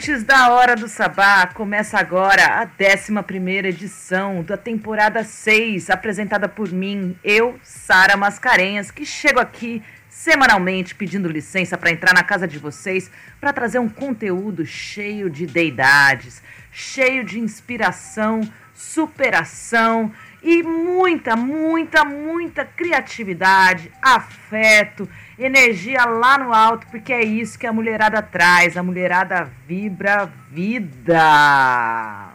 ouvintes da Hora do Sabá! Começa agora a 11 edição da temporada 6, apresentada por mim, eu, Sara Mascarenhas, que chego aqui semanalmente pedindo licença para entrar na casa de vocês para trazer um conteúdo cheio de deidades, cheio de inspiração, superação e muita, muita, muita criatividade, afeto, energia lá no alto, porque é isso que a mulherada traz. A mulherada vibra vida.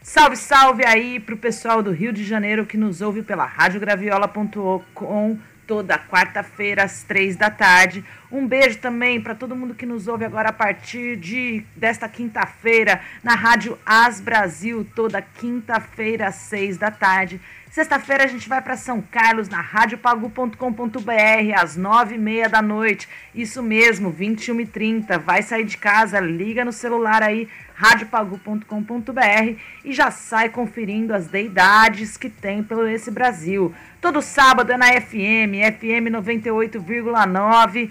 Salve, salve aí pro pessoal do Rio de Janeiro que nos ouve pela radiograviola.com toda quarta-feira às três da tarde. Um beijo também para todo mundo que nos ouve agora a partir de desta quinta-feira na Rádio As Brasil, toda quinta-feira às seis da tarde. Sexta-feira a gente vai para São Carlos na radiopagu.com.br às nove e meia da noite. Isso mesmo, 21 e 30. Vai sair de casa, liga no celular aí, radiopagu.com.br e já sai conferindo as deidades que tem pelo esse Brasil. Todo sábado é na FM, FM 98,9.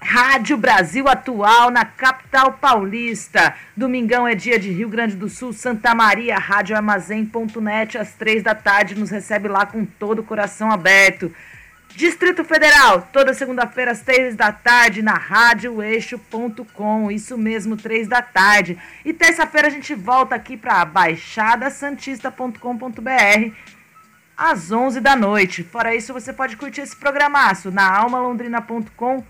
Rádio Brasil Atual na capital paulista. Domingão é dia de Rio Grande do Sul, Santa Maria, radioarmazém.net às três da tarde. Nos recebe lá com todo o coração aberto. Distrito Federal, toda segunda-feira às três da tarde na radioeixo.com. Isso mesmo, três da tarde. E terça-feira a gente volta aqui para baixadasantista.com.br às 11 da noite. Fora isso, você pode curtir esse programaço na almalondrina.com.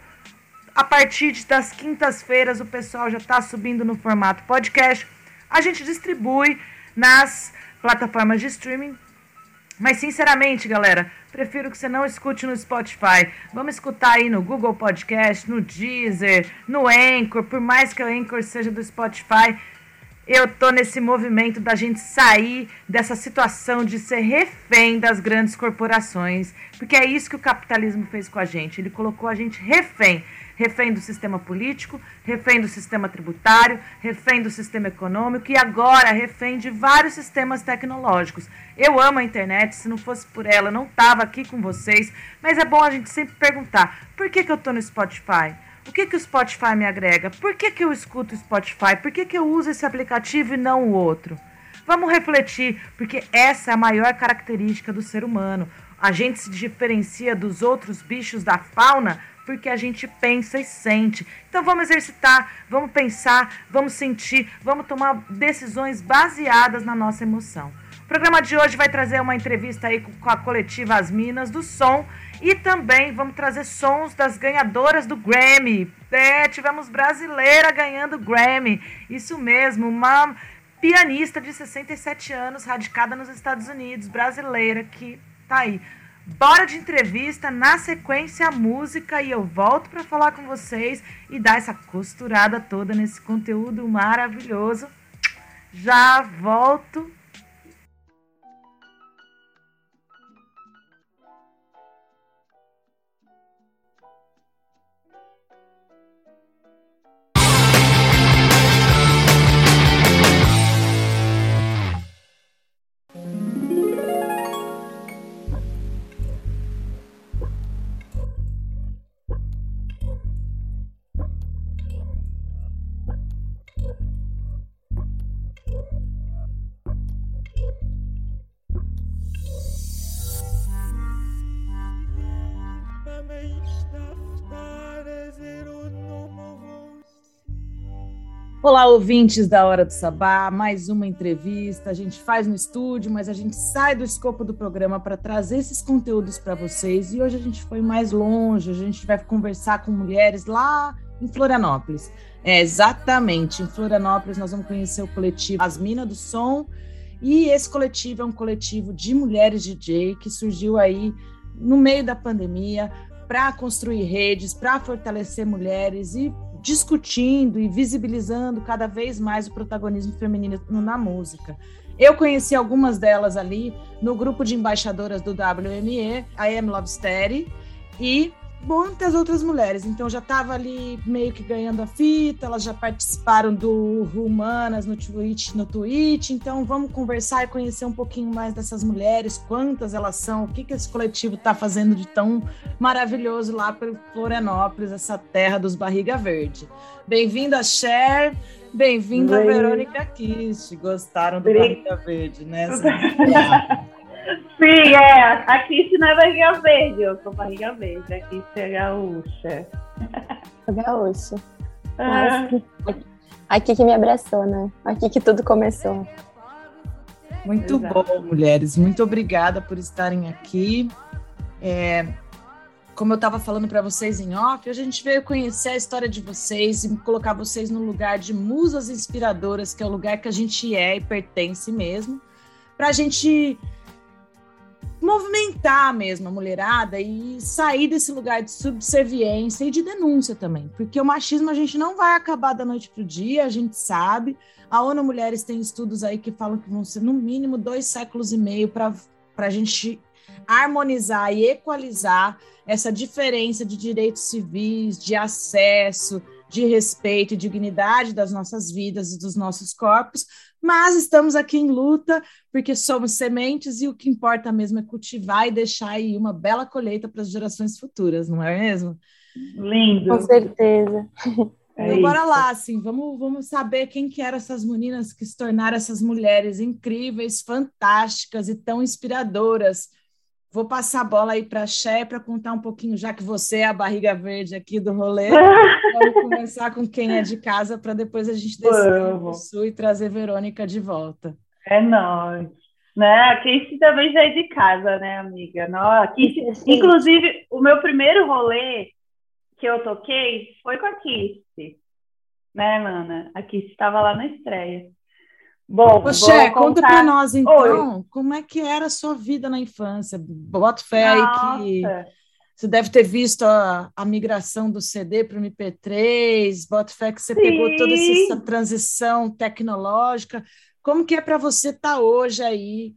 A partir das quintas-feiras, o pessoal já está subindo no formato podcast. A gente distribui nas plataformas de streaming. Mas, sinceramente, galera, prefiro que você não escute no Spotify. Vamos escutar aí no Google Podcast, no Deezer, no Anchor. Por mais que o Anchor seja do Spotify, eu tô nesse movimento da gente sair dessa situação de ser refém das grandes corporações, porque é isso que o capitalismo fez com a gente. Ele colocou a gente refém, refém do sistema político, refém do sistema tributário, refém do sistema econômico e agora refém de vários sistemas tecnológicos. Eu amo a internet, se não fosse por ela, não tava aqui com vocês, mas é bom a gente sempre perguntar: por que que eu tô no Spotify? O que, que o Spotify me agrega? Por que, que eu escuto o Spotify? Por que, que eu uso esse aplicativo e não o outro? Vamos refletir, porque essa é a maior característica do ser humano. A gente se diferencia dos outros bichos da fauna porque a gente pensa e sente. Então vamos exercitar, vamos pensar, vamos sentir, vamos tomar decisões baseadas na nossa emoção. O programa de hoje vai trazer uma entrevista aí com a coletiva As Minas do Som e também vamos trazer sons das ganhadoras do Grammy. É, tivemos brasileira ganhando Grammy. Isso mesmo, uma pianista de 67 anos, radicada nos Estados Unidos, brasileira, que tá aí. Bora de entrevista, na sequência a música e eu volto para falar com vocês e dar essa costurada toda nesse conteúdo maravilhoso. Já volto Olá, ouvintes da Hora do Sabá, mais uma entrevista. A gente faz no estúdio, mas a gente sai do escopo do programa para trazer esses conteúdos para vocês. E hoje a gente foi mais longe, a gente vai conversar com mulheres lá em Florianópolis. É, exatamente, em Florianópolis nós vamos conhecer o coletivo As Minas do Som. E esse coletivo é um coletivo de mulheres DJ que surgiu aí no meio da pandemia para construir redes, para fortalecer mulheres e discutindo e visibilizando cada vez mais o protagonismo feminino na música. Eu conheci algumas delas ali no grupo de embaixadoras do WME, a M Love Steady, e muitas outras mulheres. Então já estava ali meio que ganhando a fita, elas já participaram do Humanas no Twitch, no Twitch. Então vamos conversar e conhecer um pouquinho mais dessas mulheres, quantas elas são, o que, que esse coletivo está fazendo de tão maravilhoso lá por Florianópolis, essa terra dos barriga verde. Bem-vinda, Cher. Bem-vinda, Verônica Kiss. Gostaram do Barriga Verde, né? Sim, é. Aqui se não é barriga verde, eu sou barriga verde. Aqui se é gaúcha. Gaúcha. Ah. Aqui, aqui que me abraçou, né? Aqui que tudo começou. Muito Exato. bom, mulheres. Muito obrigada por estarem aqui. É, como eu estava falando para vocês em off, hoje a gente veio conhecer a história de vocês e colocar vocês no lugar de musas inspiradoras, que é o lugar que a gente é e pertence mesmo, para a gente movimentar mesmo a mulherada e sair desse lugar de subserviência e de denúncia também, porque o machismo a gente não vai acabar da noite para o dia, a gente sabe. A ONU Mulheres tem estudos aí que falam que vão ser no mínimo dois séculos e meio para a gente harmonizar e equalizar essa diferença de direitos civis, de acesso, de respeito e dignidade das nossas vidas e dos nossos corpos, mas estamos aqui em luta porque somos sementes e o que importa mesmo é cultivar e deixar aí uma bela colheita para as gerações futuras, não é mesmo? Lindo. Com certeza. É então, bora lá, assim, vamos, vamos saber quem que eram essas meninas que se tornaram essas mulheres incríveis, fantásticas e tão inspiradoras Vou passar a bola aí para a Ché para contar um pouquinho, já que você é a barriga verde aqui do rolê. Vamos começar com quem é de casa para depois a gente descer no sul e trazer Verônica de volta. É nóis. Né? A Casey também já é de casa, né, amiga? Não, inclusive, o meu primeiro rolê que eu toquei foi com a Kiss, né, mana? A Kiss estava lá na estreia. Bom, Poxa, conta para nós então, Oi. como é que era a sua vida na infância? Bota fé aí que você deve ter visto a, a migração do CD para o MP3, bota fé que você Sim. pegou toda essa transição tecnológica. Como que é para você estar tá hoje aí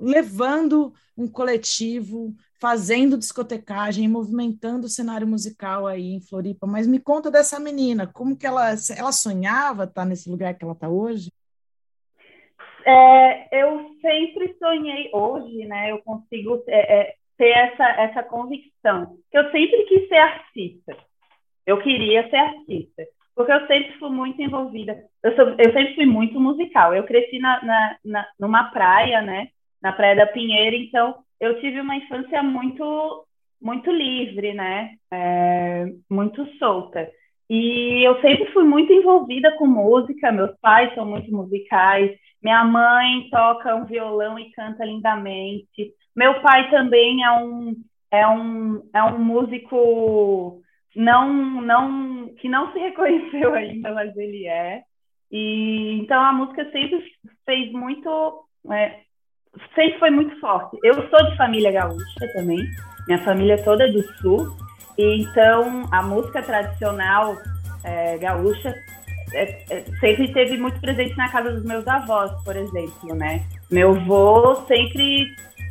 levando um coletivo, fazendo discotecagem, movimentando o cenário musical aí em Floripa. Mas me conta dessa menina, como que ela, ela sonhava estar nesse lugar que ela está hoje? É, eu sempre sonhei, hoje, né, eu consigo é, é, ter essa, essa convicção, que eu sempre quis ser artista. Eu queria ser artista, porque eu sempre fui muito envolvida. Eu, sou, eu sempre fui muito musical. Eu cresci na, na, na, numa praia, né, na Praia da Pinheira, então eu tive uma infância muito muito livre, né? É, muito solta. E eu sempre fui muito envolvida com música, meus pais são muito musicais, minha mãe toca um violão e canta lindamente. Meu pai também é um é um, é um músico não não que não se reconheceu ainda, mas ele é. E então a música sempre fez muito é, sempre foi muito forte. Eu sou de família gaúcha também, minha família toda é do sul, e então a música tradicional é, gaúcha é, é, sempre teve muito presente na casa dos meus avós, por exemplo, né? Meu avô sempre,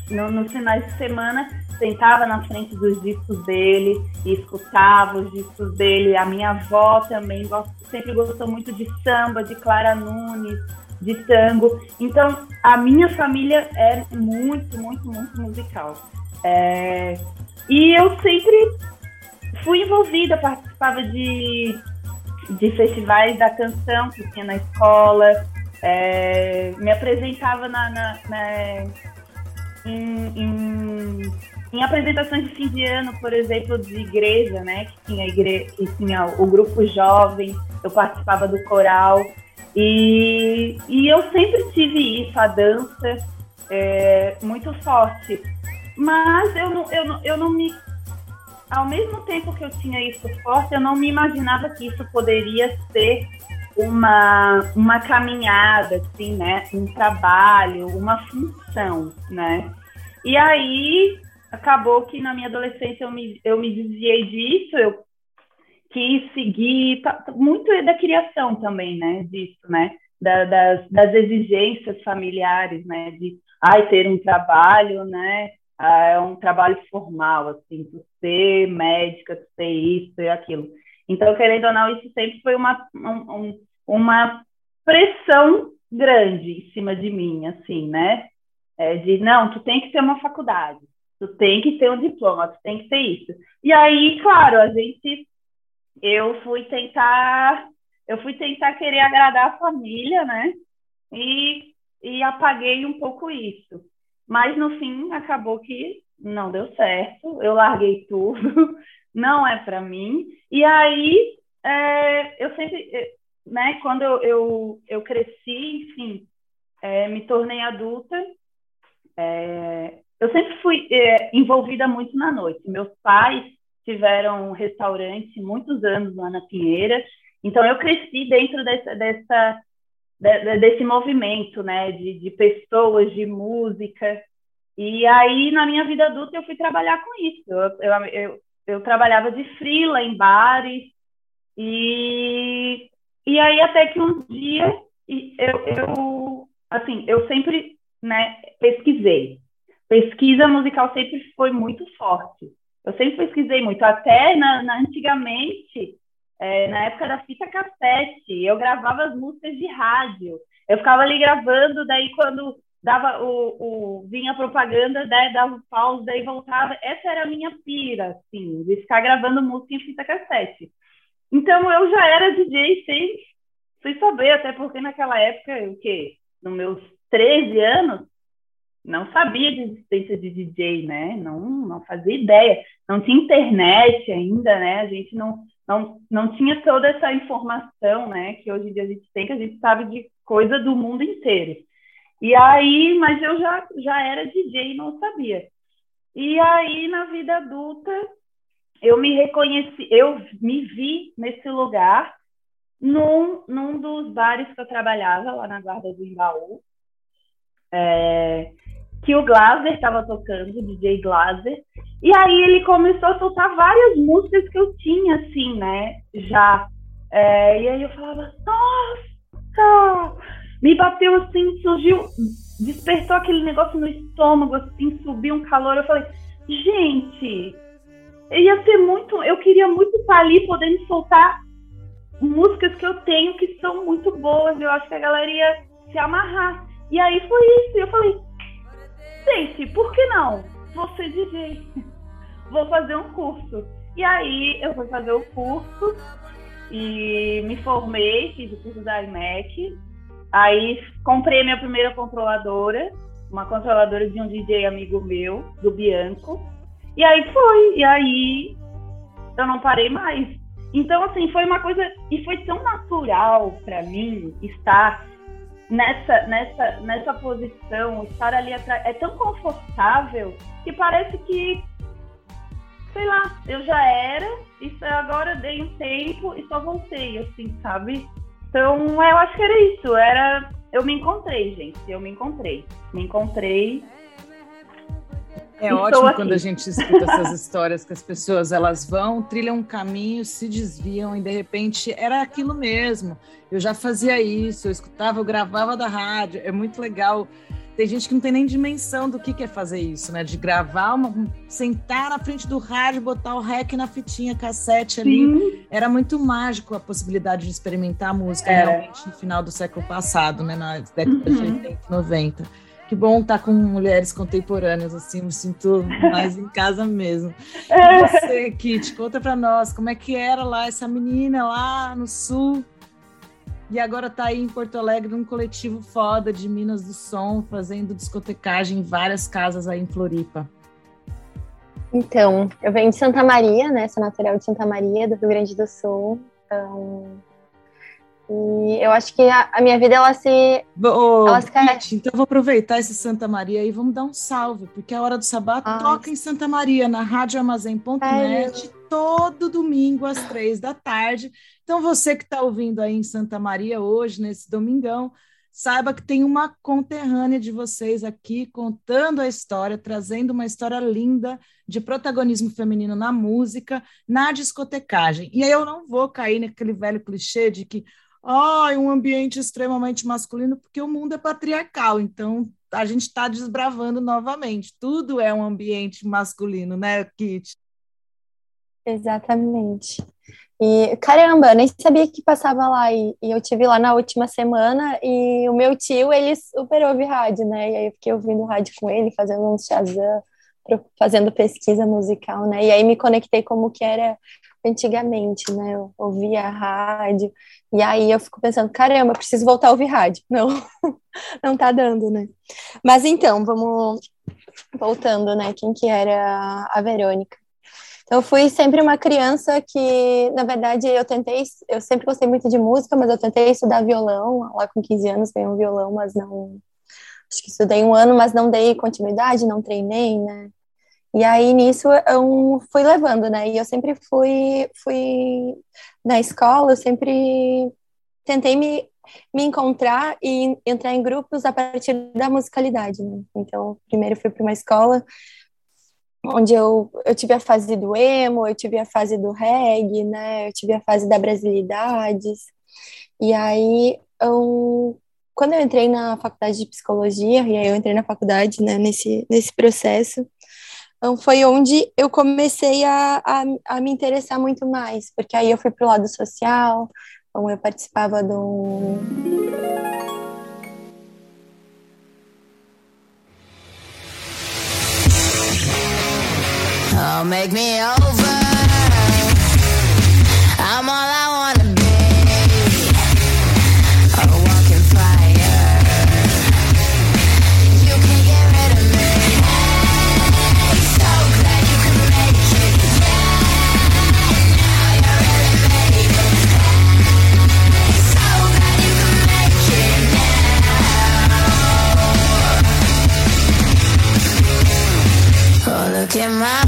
no, nos finais de semana, sentava na frente dos discos dele e escutava os discos dele. A minha avó também gost, sempre gostou muito de samba, de Clara Nunes, de tango. Então, a minha família é muito, muito, muito musical. É... E eu sempre fui envolvida, participava de, de festivais da canção que tinha na escola, é... me apresentava na, na, na em, em, em, apresentações de fim de ano, por exemplo, de igreja, né? Que tinha, igre... que tinha o grupo jovem, eu participava do coral. E, e eu sempre tive isso, a dança, é, muito forte. Mas eu não, eu, não, eu não me. Ao mesmo tempo que eu tinha isso forte, eu não me imaginava que isso poderia ser uma, uma caminhada, assim, né? Um trabalho, uma função, né? E aí acabou que na minha adolescência eu me, eu me desviei disso, eu quis seguir, tá, tá, muito é da criação também, né, disso, né, da, das, das exigências familiares, né, de, ai, ter um trabalho, né, ah, é um trabalho formal, assim, ser médica, tu ser isso e aquilo. Então, querendo ou não, isso sempre foi uma, um, uma pressão grande em cima de mim, assim, né? É, de, não, tu tem que ter uma faculdade, tu tem que ter um diploma, tu tem que ter isso. E aí, claro, a gente, eu fui tentar, eu fui tentar querer agradar a família, né? E, e apaguei um pouco isso. Mas no fim acabou que não deu certo, eu larguei tudo, não é para mim. E aí é, eu sempre, é, né, quando eu, eu, eu cresci, enfim, é, me tornei adulta, é, eu sempre fui é, envolvida muito na noite. Meus pais tiveram um restaurante muitos anos lá na Pinheira, então eu cresci dentro dessa, dessa desse movimento, né, de, de pessoas, de música. E aí, na minha vida adulta, eu fui trabalhar com isso. Eu, eu, eu, eu trabalhava de frila em bares, e, e aí até que um dia eu, eu assim, eu sempre né, pesquisei. Pesquisa musical sempre foi muito forte. Eu sempre pesquisei muito, até na, na antigamente é, na época da fita cassete, eu gravava as músicas de rádio. Eu ficava ali gravando, daí quando dava o, o vinha propaganda, daí dava pausa, daí voltava. Essa era a minha pira, assim, de ficar gravando música em fita cassete. Então eu já era DJ sem, sem saber, até porque naquela época, o quê? Nos meus 13 anos, não sabia de existência de DJ, né? Não, não fazia ideia. Não tinha internet ainda, né? A gente não não, não tinha toda essa informação, né, que hoje em dia a gente tem, que a gente sabe de coisa do mundo inteiro. E aí, mas eu já, já era DJ e não sabia. E aí, na vida adulta, eu me reconheci, eu me vi nesse lugar num, num dos bares que eu trabalhava, lá na Guarda do Embaú, é, que o Glaser estava tocando, o DJ Glaser, e aí ele começou a soltar várias músicas que eu tinha, assim, né, já. É, e aí eu falava, nossa! Me bateu assim, surgiu, despertou aquele negócio no estômago, assim, subiu um calor. Eu falei, gente, ia ser muito. Eu queria muito estar ali podendo soltar músicas que eu tenho que são muito boas. Eu acho que a galera ia se amarrar. E aí foi isso. Eu falei, gente, por que não? Vou ser DJ. Vou fazer um curso. E aí eu fui fazer o curso e me formei, fiz o curso da IMEC. Aí comprei minha primeira controladora, uma controladora de um DJ amigo meu, do Bianco. E aí foi. E aí eu não parei mais. Então, assim, foi uma coisa. E foi tão natural para mim estar nessa, nessa, nessa posição, estar ali atrás, é tão confortável que parece que, sei lá, eu já era, e agora dei um tempo e só voltei, assim, sabe? Então, eu acho que era isso, era. Eu me encontrei, gente, eu me encontrei. Me encontrei é ótimo aqui. quando a gente escuta essas histórias que as pessoas elas vão, trilham um caminho, se desviam e de repente era aquilo mesmo. Eu já fazia isso, eu escutava, eu gravava da rádio. É muito legal. Tem gente que não tem nem dimensão do que, é fazer isso, né? De gravar, uma, sentar na frente do rádio, botar o rec na fitinha, cassete ali. Sim. Era muito mágico a possibilidade de experimentar a música é. realmente no final do século passado, né? Na década uhum. de 80, 90 que bom estar tá com mulheres contemporâneas, assim, me sinto mais em casa mesmo. E você, Kit, conta para nós, como é que era lá essa menina lá no sul e agora está aí em Porto Alegre num coletivo foda de Minas do Som, fazendo discotecagem em várias casas aí em Floripa. Então, eu venho de Santa Maria, né? Sou natural de Santa Maria, do Rio Grande do Sul. Então, e eu acho que a, a minha vida, ela se. Oh, ela se então eu vou aproveitar esse Santa Maria e vamos dar um salve, porque a Hora do Sabá ah, toca em Santa Maria, na radioarmazém.net, todo domingo às três da tarde. Então você que está ouvindo aí em Santa Maria hoje, nesse domingão, saiba que tem uma conterrânea de vocês aqui contando a história, trazendo uma história linda de protagonismo feminino na música, na discotecagem. E aí eu não vou cair naquele velho clichê de que ah, um ambiente extremamente masculino, porque o mundo é patriarcal, então a gente está desbravando novamente. Tudo é um ambiente masculino, né, Kit? Exatamente. E caramba, eu nem sabia que passava lá. E, e, eu tive lá na última semana e o meu tio, ele super ouve rádio, né? E aí eu fiquei ouvindo rádio com ele, fazendo um Shazam, fazendo pesquisa musical, né? E aí me conectei como que era antigamente, né? Eu ouvia rádio. E aí eu fico pensando, caramba, preciso voltar a ouvir rádio. Não, não tá dando, né? Mas então, vamos voltando, né? Quem que era a Verônica? Eu fui sempre uma criança que, na verdade, eu tentei, eu sempre gostei muito de música, mas eu tentei estudar violão, lá com 15 anos ganhei um violão, mas não, acho que estudei um ano, mas não dei continuidade, não treinei, né? E aí nisso eu fui levando, né? E eu sempre fui, fui na escola, eu sempre tentei me, me encontrar e entrar em grupos a partir da musicalidade, né? Então, primeiro fui para uma escola onde eu, eu tive a fase do emo, eu tive a fase do reggae, né? Eu tive a fase da brasilidades. E aí, eu, quando eu entrei na faculdade de psicologia, e aí eu entrei na faculdade, né, nesse, nesse processo, então foi onde eu comecei a, a, a me interessar muito mais, porque aí eu fui para o lado social, então eu participava do Oh, make me over. I'm all I wanna be. A walking fire. You can't get rid of me. Hey, so glad you can make it. Yeah, now you really made it. Hey, so glad you can make it now. Oh, look at my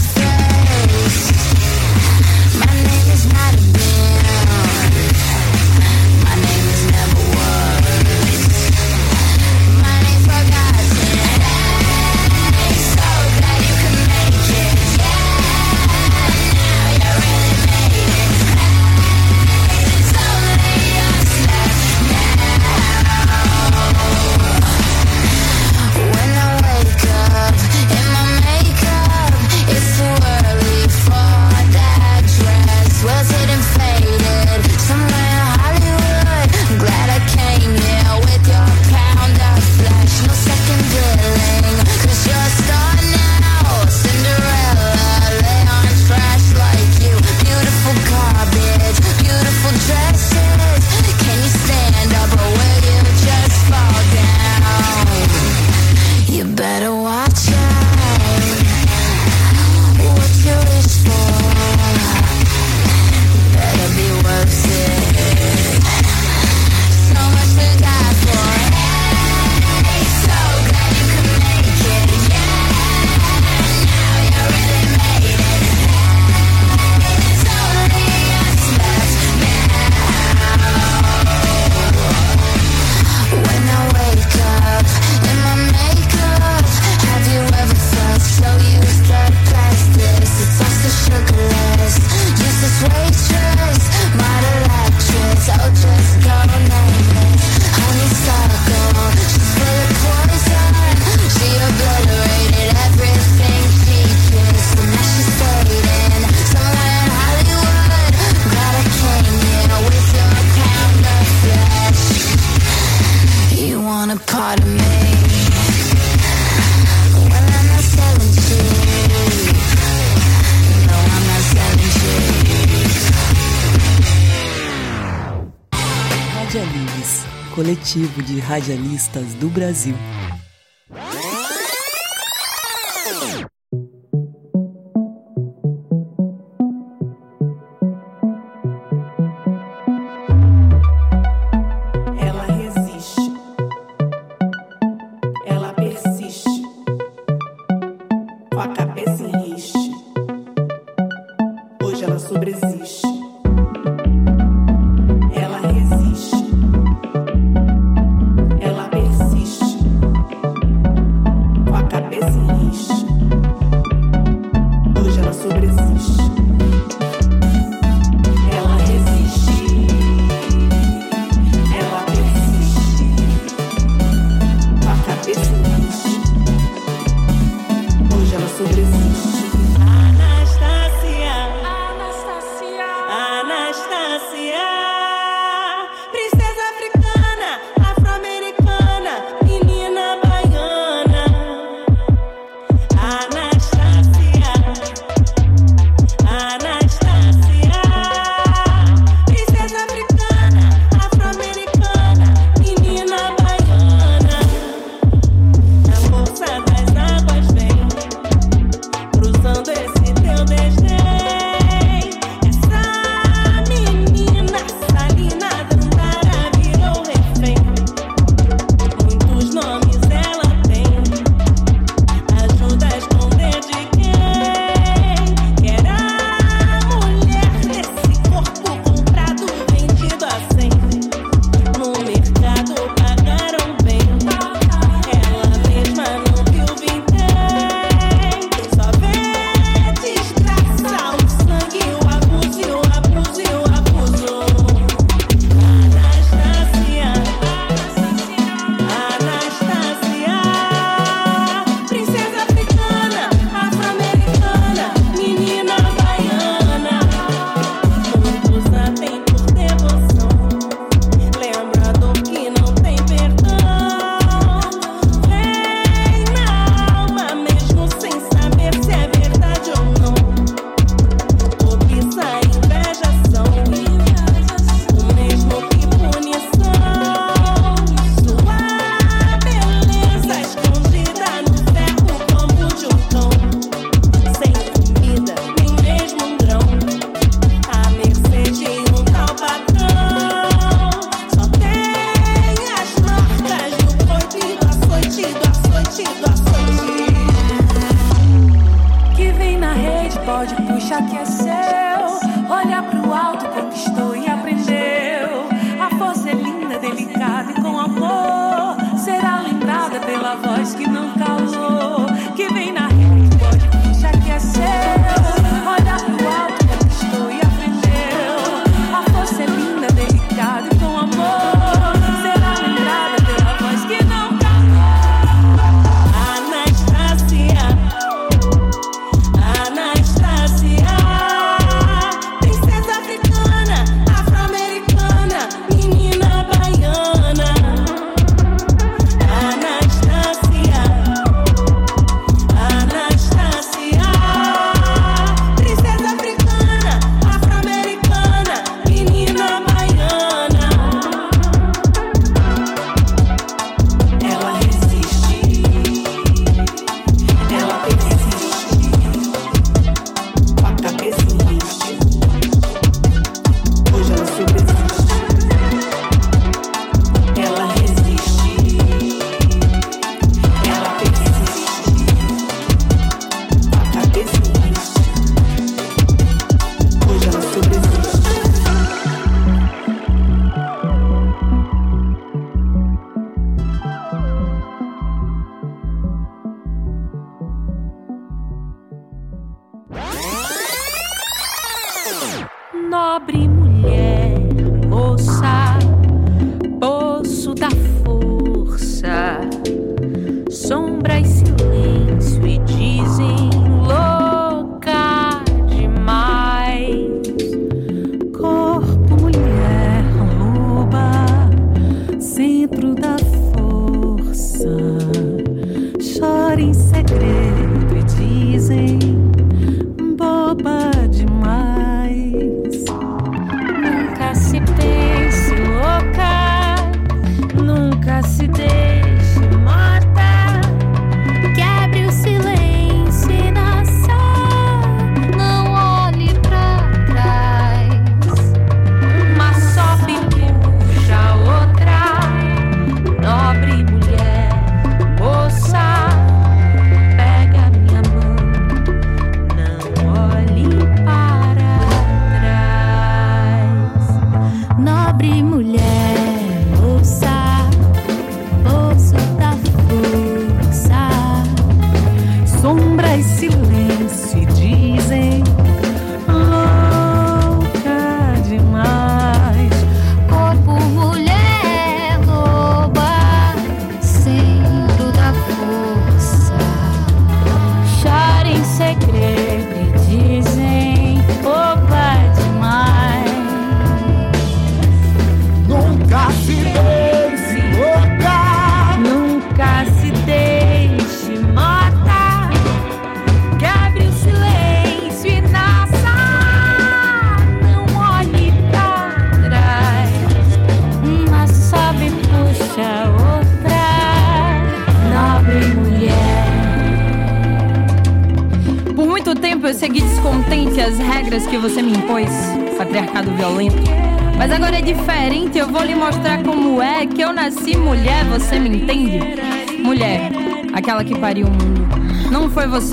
coletivo de radialistas do Brasil.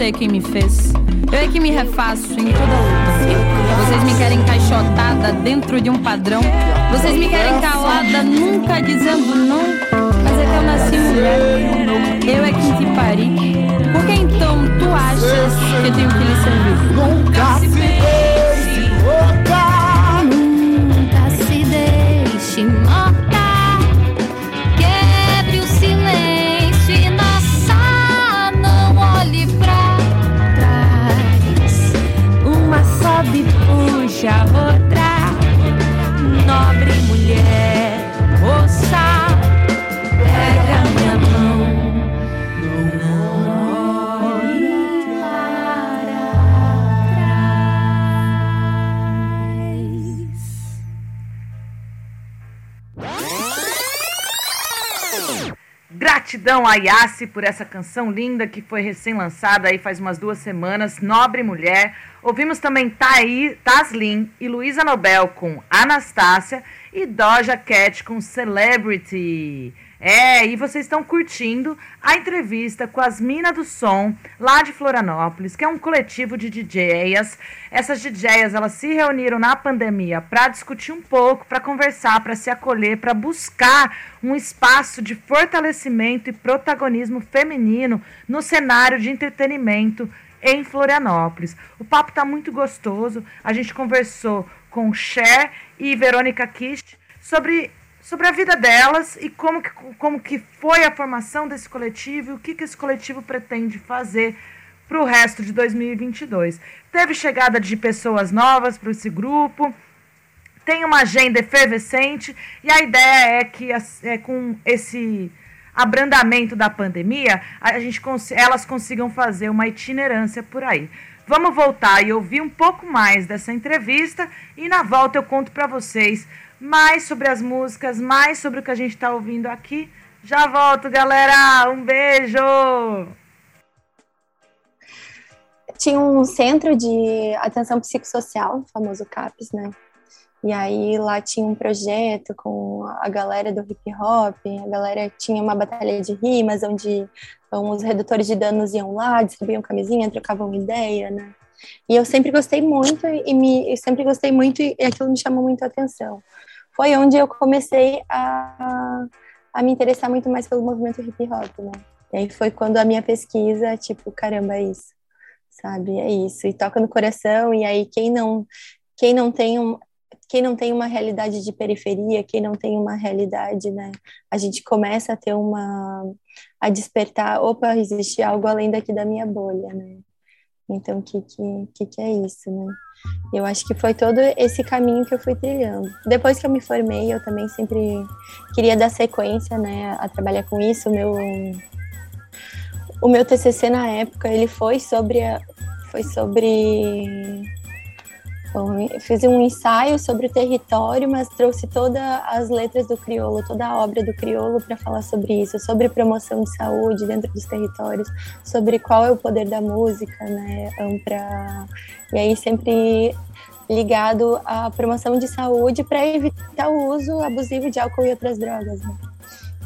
Foi você quem me fez. Eu é que me refaço em toda luta. Vocês me querem encaixotada dentro de um padrão. Gratidão a Yassi por essa canção linda que foi recém-lançada aí faz umas duas semanas, Nobre Mulher. Ouvimos também Thaí, Taslin e Luísa Nobel com Anastácia e Doja Cat com Celebrity. É, e vocês estão curtindo a entrevista com as Minas do Som, lá de Florianópolis, que é um coletivo de DJs. Essas DJs, elas se reuniram na pandemia para discutir um pouco, para conversar, para se acolher, para buscar um espaço de fortalecimento e protagonismo feminino no cenário de entretenimento em Florianópolis. O papo está muito gostoso. A gente conversou com Cher e Verônica Kist sobre sobre a vida delas e como que, como que foi a formação desse coletivo e o que, que esse coletivo pretende fazer para o resto de 2022. Teve chegada de pessoas novas para esse grupo, tem uma agenda efervescente e a ideia é que é, com esse abrandamento da pandemia, a gente, elas consigam fazer uma itinerância por aí. Vamos voltar e ouvir um pouco mais dessa entrevista e na volta eu conto para vocês mais sobre as músicas, mais sobre o que a gente está ouvindo aqui. Já volto, galera. Um beijo! Tinha um centro de atenção psicossocial, famoso CAPS, né? E aí lá tinha um projeto com a galera do hip hop, a galera tinha uma batalha de rimas, onde então, os redutores de danos iam lá, distribuíam camisinha, trocavam ideia, né? E eu sempre gostei muito e me sempre gostei muito e aquilo me chamou muito a atenção. Foi onde eu comecei a, a me interessar muito mais pelo movimento hip hop, né? E aí foi quando a minha pesquisa, tipo, caramba, é isso, sabe? É isso. E toca no coração. E aí quem não quem não tem um, quem não tem uma realidade de periferia, quem não tem uma realidade, né? A gente começa a ter uma a despertar, opa, existe algo além daqui da minha bolha, né? Então, o que, que, que é isso, né? Eu acho que foi todo esse caminho que eu fui trilhando. Depois que eu me formei, eu também sempre queria dar sequência, né, a trabalhar com isso. O meu, o meu TCC na época, ele foi sobre, a, foi sobre fiz um ensaio sobre o território, mas trouxe todas as letras do crioulo, toda a obra do crioulo para falar sobre isso, sobre promoção de saúde dentro dos territórios, sobre qual é o poder da música, né? Pra... E aí sempre ligado à promoção de saúde para evitar o uso abusivo de álcool e outras drogas. Né?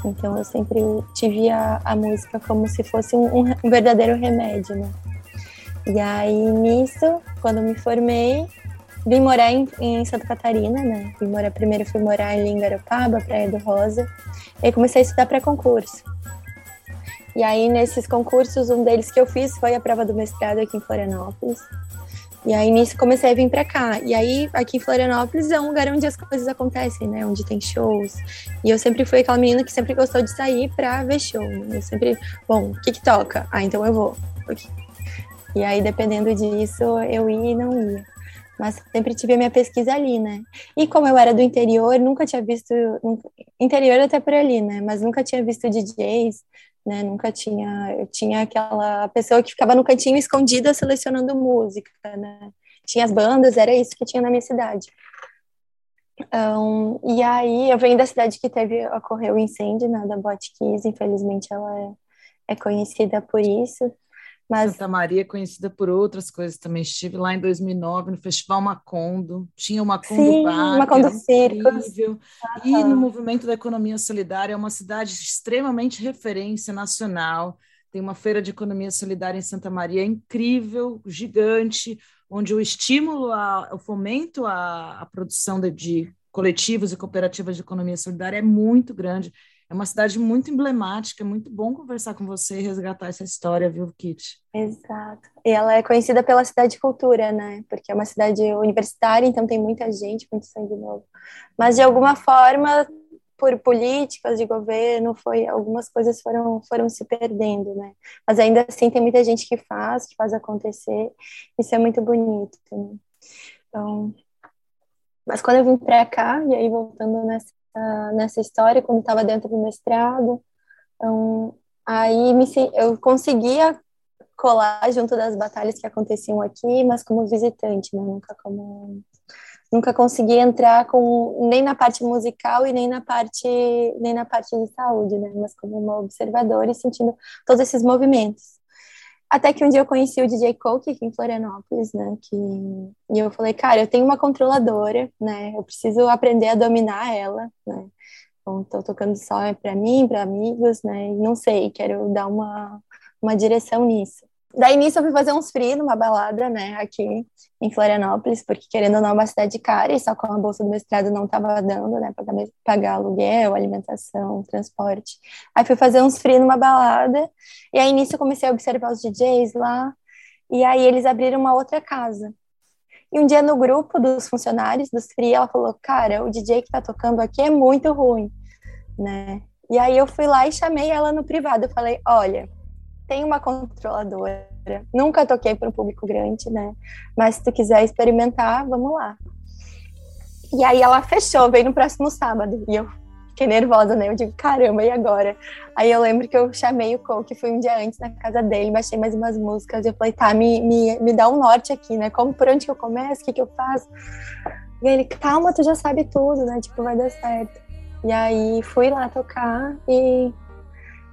Então eu sempre tive a, a música como se fosse um, um verdadeiro remédio, né? E aí nisso, quando me formei, vim morar em, em, Santa Catarina, né? Vim morar, primeiro fui morar em Lingaropaba, Praia do Rosa. E comecei a estudar para concurso. E aí, nesses concursos, um deles que eu fiz foi a prova do mestrado aqui em Florianópolis. E aí, nisso, comecei a vir para cá. E aí, aqui em Florianópolis é um lugar onde as coisas acontecem, né? Onde tem shows. E eu sempre fui aquela menina que sempre gostou de sair para ver show. Né? Eu sempre, bom, o que que toca? Ah, então eu vou. E aí, dependendo disso, eu ia e não ia. Mas sempre tive a minha pesquisa ali, né? E como eu era do interior, nunca tinha visto. Interior até por ali, né? Mas nunca tinha visto DJs, né? Nunca tinha. Eu tinha aquela pessoa que ficava no cantinho escondida selecionando música, né? Tinha as bandas, era isso que tinha na minha cidade. Um, e aí, eu venho da cidade que teve, ocorreu o incêndio, né, da Botkiss, infelizmente ela é, é conhecida por isso. Mas... Santa Maria é conhecida por outras coisas também. Estive lá em 2009 no Festival Macondo. Tinha o Macondo Sim, Bar, Macondo Circos. E no movimento da economia solidária é uma cidade extremamente referência nacional. Tem uma feira de economia solidária em Santa Maria incrível, gigante, onde o estímulo, a, o fomento à, à produção de, de coletivos e cooperativas de economia solidária é muito grande. É uma cidade muito emblemática, é muito bom conversar com você e resgatar essa história, viu, Kit? Exato. E ela é conhecida pela cidade de cultura, né? Porque é uma cidade universitária, então tem muita gente, muito sangue novo. Mas de alguma forma, por políticas de governo, foi algumas coisas foram foram se perdendo, né? Mas ainda assim tem muita gente que faz, que faz acontecer. Isso é muito bonito. Né? Então, mas quando eu vim para cá e aí voltando nessa nessa história quando estava dentro do mestrado. Então, aí me, eu conseguia colar junto das batalhas que aconteciam aqui, mas como visitante, né? Nunca como nunca consegui entrar com nem na parte musical e nem na parte nem na parte de saúde, né? Mas como uma observadora e sentindo todos esses movimentos. Até que um dia eu conheci o DJ Coke aqui em Florianópolis, né? Que... E eu falei, cara, eu tenho uma controladora, né? Eu preciso aprender a dominar ela, né? Então, tô tocando só para mim, para amigos, né? E não sei, quero dar uma, uma direção nisso. Daí nisso eu fui fazer uns free numa balada, né, aqui em Florianópolis, porque querendo ou não é uma cidade cara e só com a bolsa do mestrado não estava dando, né, para pagar aluguel, alimentação, transporte. Aí fui fazer uns free numa balada e aí nisso eu comecei a observar os DJs lá e aí eles abriram uma outra casa. E um dia no grupo dos funcionários dos free, ela falou: "Cara, o DJ que tá tocando aqui é muito ruim", né? E aí eu fui lá e chamei ela no privado. Eu falei: "Olha, tem uma controladora. Nunca toquei para um público grande, né? Mas se tu quiser experimentar, vamos lá. E aí ela fechou, veio no próximo sábado. E eu fiquei nervosa, né? Eu digo, caramba, e agora? Aí eu lembro que eu chamei o Cole, que foi um dia antes na casa dele, baixei mais umas músicas. E eu falei, tá, me, me, me dá um norte aqui, né? Como por onde que eu começo? O que, que eu faço? E ele, calma, tu já sabe tudo, né? Tipo, vai dar certo. E aí fui lá tocar e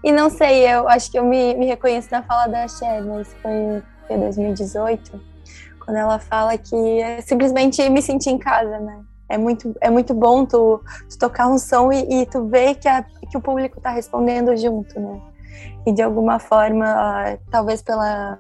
e não sei, eu acho que eu me, me reconheço na fala da Cher, mas foi em 2018, quando ela fala que é simplesmente me sentir em casa, né? É muito, é muito bom tu, tu tocar um som e, e tu ver que, a, que o público está respondendo junto, né? E de alguma forma, talvez pela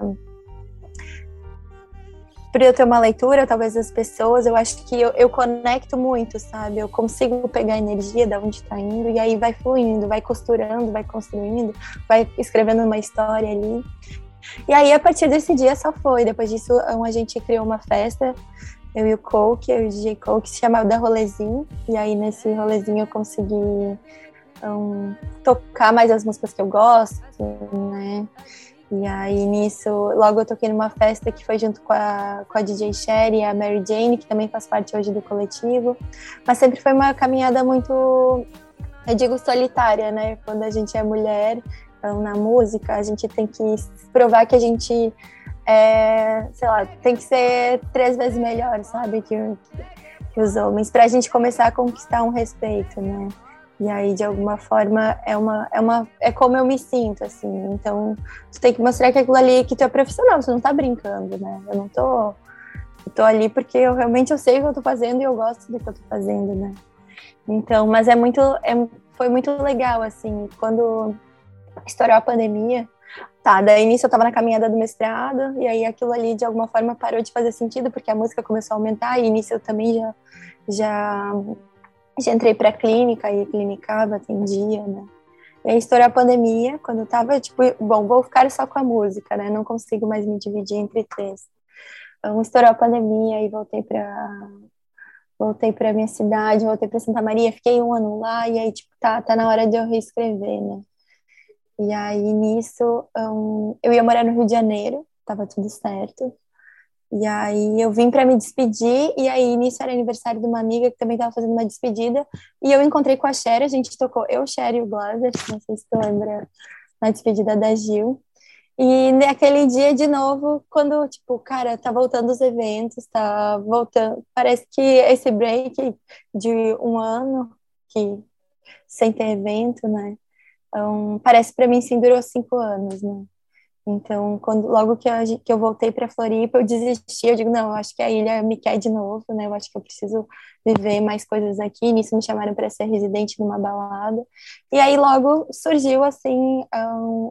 por eu ter uma leitura, talvez das pessoas, eu acho que eu, eu conecto muito, sabe? Eu consigo pegar a energia da onde está indo e aí vai fluindo, vai costurando, vai construindo, vai escrevendo uma história ali. E aí, a partir desse dia, só foi. Depois disso, a gente criou uma festa, eu e o Coke, eu e o DJ Coke, se chamava da Rolezinho. E aí, nesse rolezinho, eu consegui um, tocar mais as músicas que eu gosto, né? E aí, nisso, logo eu toquei numa festa que foi junto com a, com a DJ Sherry e a Mary Jane, que também faz parte hoje do coletivo. Mas sempre foi uma caminhada muito, eu digo, solitária, né? Quando a gente é mulher, então, na música, a gente tem que provar que a gente é, sei lá, tem que ser três vezes melhor, sabe? Que, que os homens, para a gente começar a conquistar um respeito, né? E aí, de alguma forma, é uma, é uma é como eu me sinto, assim. Então, tu tem que mostrar que aquilo ali que tu é profissional, você não tá brincando, né? Eu não tô. Eu tô ali porque eu realmente eu sei o que eu tô fazendo e eu gosto do que eu tô fazendo, né? Então, mas é muito. É, foi muito legal, assim, quando estourou a pandemia. Tá, daí início eu tava na caminhada do mestrado, e aí aquilo ali de alguma forma parou de fazer sentido, porque a música começou a aumentar, e início eu também já, já já entrei para clínica e clinicava, atendia, né? E aí estourou a pandemia, quando eu tava, tipo, bom, vou ficar só com a música, né? Não consigo mais me dividir entre três. Então, estourou a pandemia e voltei para voltei para minha cidade, voltei para Santa Maria, fiquei um ano lá e aí, tipo, tá, tá na hora de eu reescrever, né? E aí, nisso, um, eu ia morar no Rio de Janeiro, tava tudo certo. E aí eu vim para me despedir, e aí nisso era aniversário de uma amiga que também estava fazendo uma despedida, e eu encontrei com a Sherry, a gente tocou eu, Sherry e o Glaser, não sei se tu lembra, na despedida da Gil. E naquele dia, de novo, quando, tipo, cara, tá voltando os eventos, tá voltando, parece que esse break de um ano, que sem ter evento, né, então, parece para mim, sim, durou cinco anos, né, então, quando, logo que eu, que eu voltei para Floripa, eu desisti. Eu digo, não, eu acho que a ilha me quer de novo, né? Eu acho que eu preciso viver mais coisas aqui. Nisso me chamaram para ser residente numa balada. E aí logo surgiu, assim,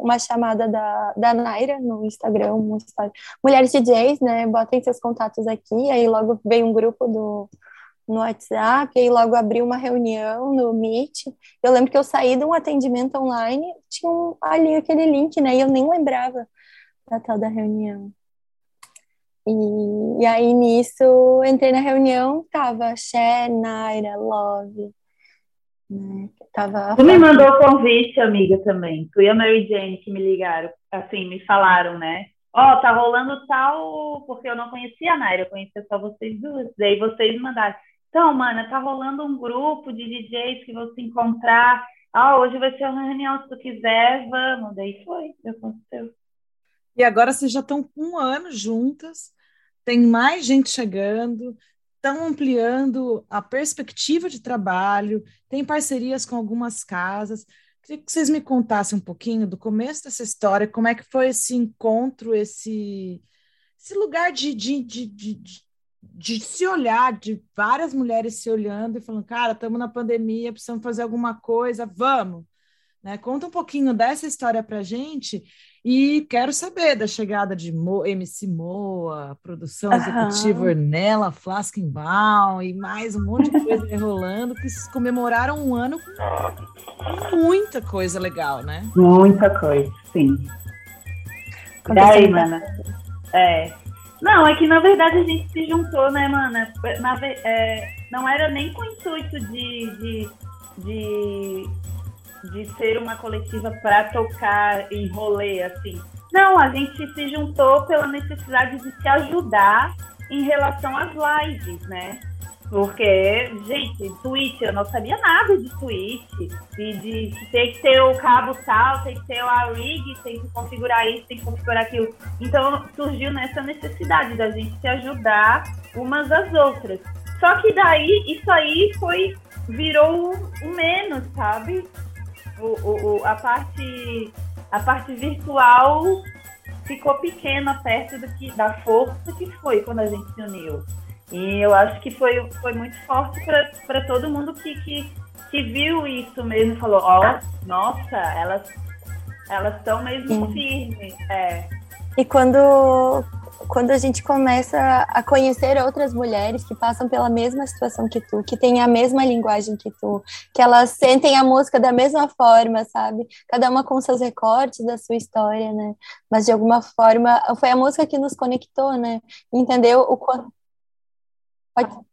uma chamada da, da Naira no Instagram, uma história. Mulheres DJs, né? Botem seus contatos aqui. Aí logo veio um grupo do no WhatsApp, e aí logo abri uma reunião no Meet. Eu lembro que eu saí de um atendimento online, tinha um, ali aquele link, né? E eu nem lembrava da tal da reunião. E, e aí nisso, entrei na reunião, tava Xé, Naira, Love, né? Tava tu me mandou o convite, amiga, também. Tu e a Mary Jane que me ligaram, assim, me falaram, né? Ó, oh, tá rolando tal, porque eu não conhecia a Naira, eu conhecia só vocês duas. Daí vocês mandaram. Então, mana, tá rolando um grupo de DJs que vão se encontrar. Ah, hoje vai ser uma reunião, se tu quiser, vamos. Daí foi, aconteceu. E agora vocês já estão um ano juntas, tem mais gente chegando, estão ampliando a perspectiva de trabalho, tem parcerias com algumas casas. Queria que vocês me contassem um pouquinho do começo dessa história, como é que foi esse encontro, esse, esse lugar de, de, de, de de se olhar, de várias mulheres se olhando e falando, cara, estamos na pandemia, precisamos fazer alguma coisa, vamos. Né? Conta um pouquinho dessa história para gente e quero saber da chegada de Mo, MC Moa, produção uhum. executiva Ornella Flaskenbaum e mais um monte de coisa rolando que comemoraram um ano com muita coisa legal, né? Muita coisa, sim. E aí, mana? É, não, é que na verdade a gente se juntou, né, mana? Na, é, não era nem com o intuito de, de, de, de ser uma coletiva para tocar em rolê, assim. Não, a gente se juntou pela necessidade de se ajudar em relação às lives, né? Porque, gente, Twitch, eu não sabia nada de Twitch. De, de, tem que ter o cabo tal, tem que ter a rig, tem que configurar isso, tem que configurar aquilo. Então surgiu nessa necessidade da gente se ajudar umas às outras. Só que daí, isso aí foi, virou o menos, sabe? O, o, o, a, parte, a parte virtual ficou pequena perto do que, da força que foi quando a gente se uniu. E eu acho que foi, foi muito forte para todo mundo que, que, que viu isso mesmo, falou, ó, oh, nossa, elas elas estão mesmo Sim. firmes. É. E quando, quando a gente começa a conhecer outras mulheres que passam pela mesma situação que tu, que têm a mesma linguagem que tu, que elas sentem a música da mesma forma, sabe? Cada uma com seus recortes da sua história, né? Mas de alguma forma foi a música que nos conectou, né? Entendeu o quanto.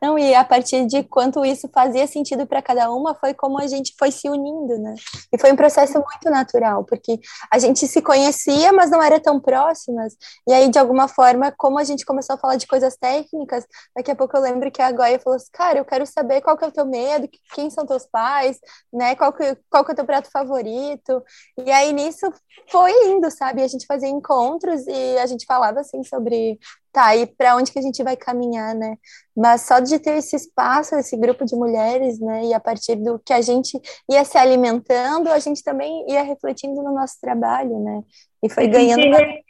Não, e a partir de quanto isso fazia sentido para cada uma, foi como a gente foi se unindo, né? E foi um processo muito natural, porque a gente se conhecia, mas não era tão próximas. E aí, de alguma forma, como a gente começou a falar de coisas técnicas, daqui a pouco eu lembro que a Goya falou assim: Cara, eu quero saber qual que é o teu medo, quem são teus pais, né? Qual que, qual que é o teu prato favorito. E aí, nisso, foi indo, sabe? A gente fazia encontros e a gente falava, assim, sobre tá, e para onde que a gente vai caminhar, né? Mas só de ter esse espaço, esse grupo de mulheres, né? E a partir do que a gente ia se alimentando, a gente também ia refletindo no nosso trabalho, né? E foi ganhando. Re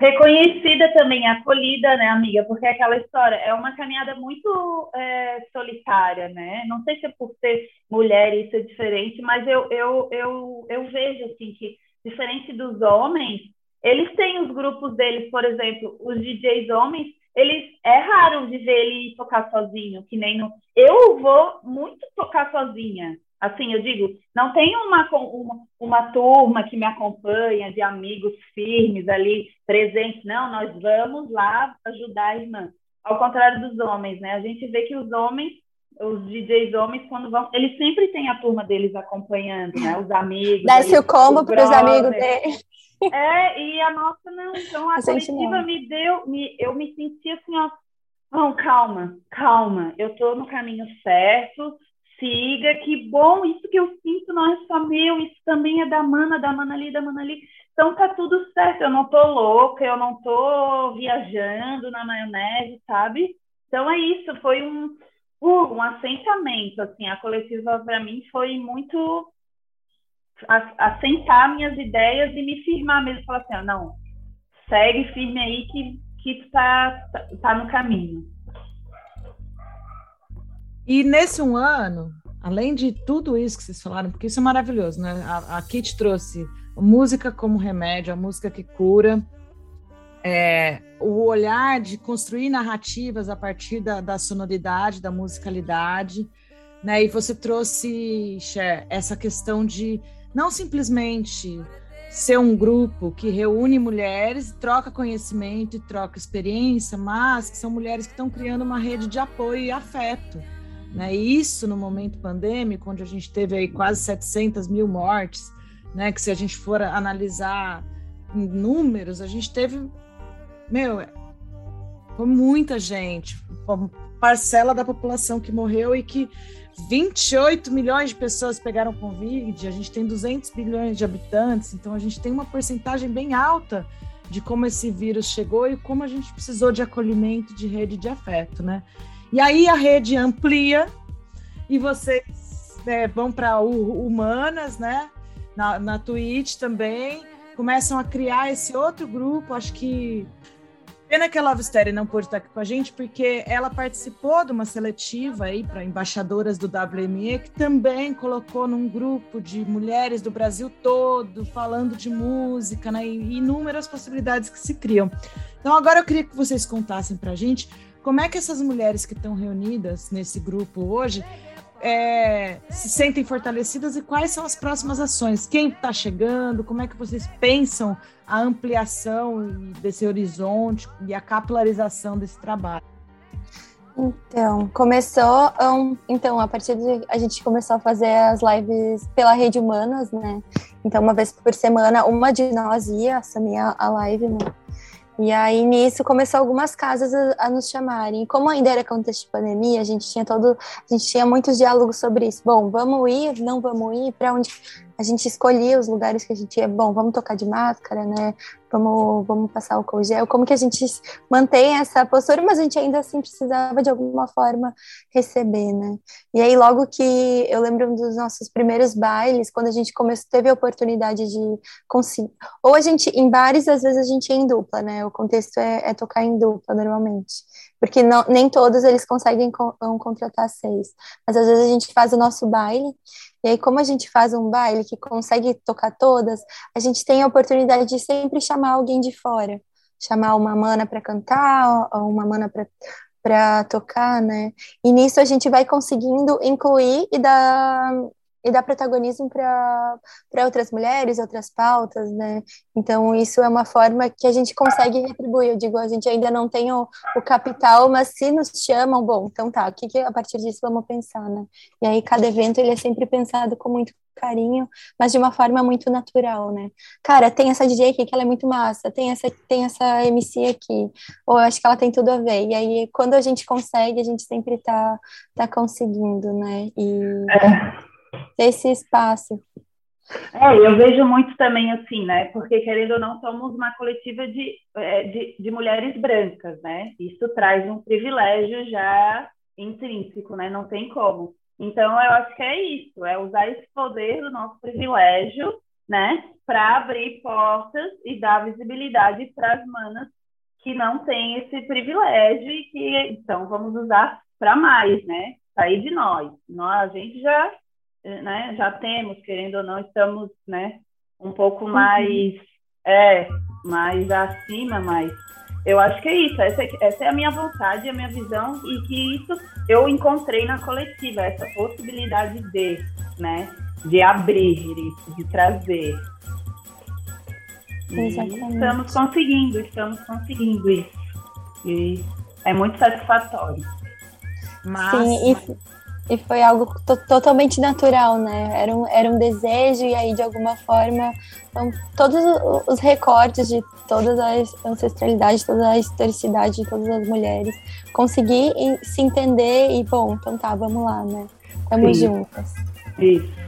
reconhecida também, acolhida, né, amiga? Porque aquela história é uma caminhada muito é, solitária, né? Não sei se é por ser mulher isso é diferente, mas eu, eu, eu, eu vejo assim que diferente dos homens, eles têm os grupos deles, por exemplo, os DJs homens, eles é raro de ver ele tocar sozinho, que nem no. Eu vou muito tocar sozinha. Assim, eu digo, não tem uma, uma, uma turma que me acompanha, de amigos firmes ali, presentes. Não, nós vamos lá ajudar a irmã. Ao contrário dos homens, né? A gente vê que os homens, os DJs homens, quando vão, eles sempre têm a turma deles acompanhando, né? Os amigos. Desce o combo para os amigos dele. É, e a nossa não. Então a, A coletiva me deu, me, eu me senti assim, ó. Não, calma, calma. Eu tô no caminho certo. Siga, que bom, isso que eu sinto não é só meu, isso também é da mana, da mana ali, da mana ali. Então tá tudo certo, eu não tô louca, eu não tô viajando na maionese, sabe? Então é isso, foi um, uh, um assentamento, assim, a coletiva para mim foi muito assentar minhas ideias e me firmar mesmo, falar assim, não, segue firme aí que, que tu tá, tá, tá no caminho. E nesse um ano, além de tudo isso que vocês falaram, porque isso é maravilhoso, né? A, a Kit trouxe música como remédio, a música que cura, é, o olhar de construir narrativas a partir da, da sonoridade, da musicalidade, né? E você trouxe, Cher, essa questão de não simplesmente ser um grupo que reúne mulheres, troca conhecimento e troca experiência, mas que são mulheres que estão criando uma rede de apoio e afeto. Né? E isso no momento pandêmico, onde a gente teve aí quase 700 mil mortes, né? que se a gente for analisar em números, a gente teve, meu, foi muita gente, parcela da população que morreu e que 28 milhões de pessoas pegaram Covid, a gente tem 200 bilhões de habitantes, então a gente tem uma porcentagem bem alta de como esse vírus chegou e como a gente precisou de acolhimento, de rede de afeto, né? E aí a rede amplia e vocês né, vão para Humanas, né? Na, na Twitch também, começam a criar esse outro grupo, acho que Pena que a Love Story não pôde estar aqui com a gente, porque ela participou de uma seletiva aí para embaixadoras do WME, que também colocou num grupo de mulheres do Brasil todo, falando de música, né? E inúmeras possibilidades que se criam. Então, agora eu queria que vocês contassem para a gente como é que essas mulheres que estão reunidas nesse grupo hoje é, se sentem fortalecidas e quais são as próximas ações? Quem está chegando? Como é que vocês pensam a ampliação desse horizonte e a capilarização desse trabalho? Então, começou, um, então, a partir de, a gente começou a fazer as lives pela Rede Humanas, né? Então, uma vez por semana, uma de nós ia a, a live, né? E aí, nisso, começou algumas casas a, a, nos chamarem. Como ainda era contexto de pandemia, a gente tinha todo, a gente tinha muitos diálogos sobre isso. Bom, vamos ir, não vamos ir, para onde a gente escolhia os lugares que a gente ia. Bom, vamos tocar de máscara, né? Vamos, vamos passar álcool gel. Como que a gente mantém essa postura, mas a gente ainda assim precisava de alguma forma receber, né? E aí, logo que eu lembro um dos nossos primeiros bailes, quando a gente começou, teve a oportunidade de conseguir. Ou a gente, em bares, às vezes a gente ia em dupla, né? O contexto é, é tocar em dupla normalmente. Porque não, nem todos eles conseguem co contratar seis. Mas às vezes a gente faz o nosso baile, e aí, como a gente faz um baile que consegue tocar todas, a gente tem a oportunidade de sempre chamar alguém de fora. Chamar uma mana para cantar, ou uma mana para tocar, né? E nisso a gente vai conseguindo incluir e dar, e dar protagonismo para outras mulheres, outras pautas, né? Então, isso é uma forma que a gente consegue retribuir. Eu digo, a gente ainda não tem o, o capital, mas se nos chamam, bom, então tá, o que, que a partir disso vamos pensar, né? E aí, cada evento ele é sempre pensado com muito carinho, mas de uma forma muito natural, né? Cara, tem essa DJ aqui que ela é muito massa, tem essa, tem essa MC aqui, ou acho que ela tem tudo a ver. E aí, quando a gente consegue, a gente sempre tá, tá conseguindo, né? E É. esse espaço. É, eu vejo muito também assim, né? Porque, querendo ou não, somos uma coletiva de, é, de, de mulheres brancas, né? Isso traz um privilégio já intrínseco, né? Não tem como. Então, eu acho que é isso, é usar esse poder do nosso privilégio, né? Para abrir portas e dar visibilidade para as manas que não têm esse privilégio e que, então, vamos usar para mais, né? Sair de nós. nós. A gente já né, já temos, querendo ou não, estamos, né, um pouco mais, uhum. é, mais acima, mas eu acho que é isso, essa, essa é a minha vontade, a minha visão, e que isso eu encontrei na coletiva, essa possibilidade de, né, de abrir isso, de trazer. Estamos conseguindo, estamos conseguindo isso. E é muito satisfatório. Mas... Sim, e e foi algo totalmente natural, né? Era um, era um desejo, e aí, de alguma forma, então, todos os recortes de todas as ancestralidades, toda a historicidade de todas as mulheres, conseguir se entender e, bom, então tá, vamos lá, né? Estamos juntas. Isso.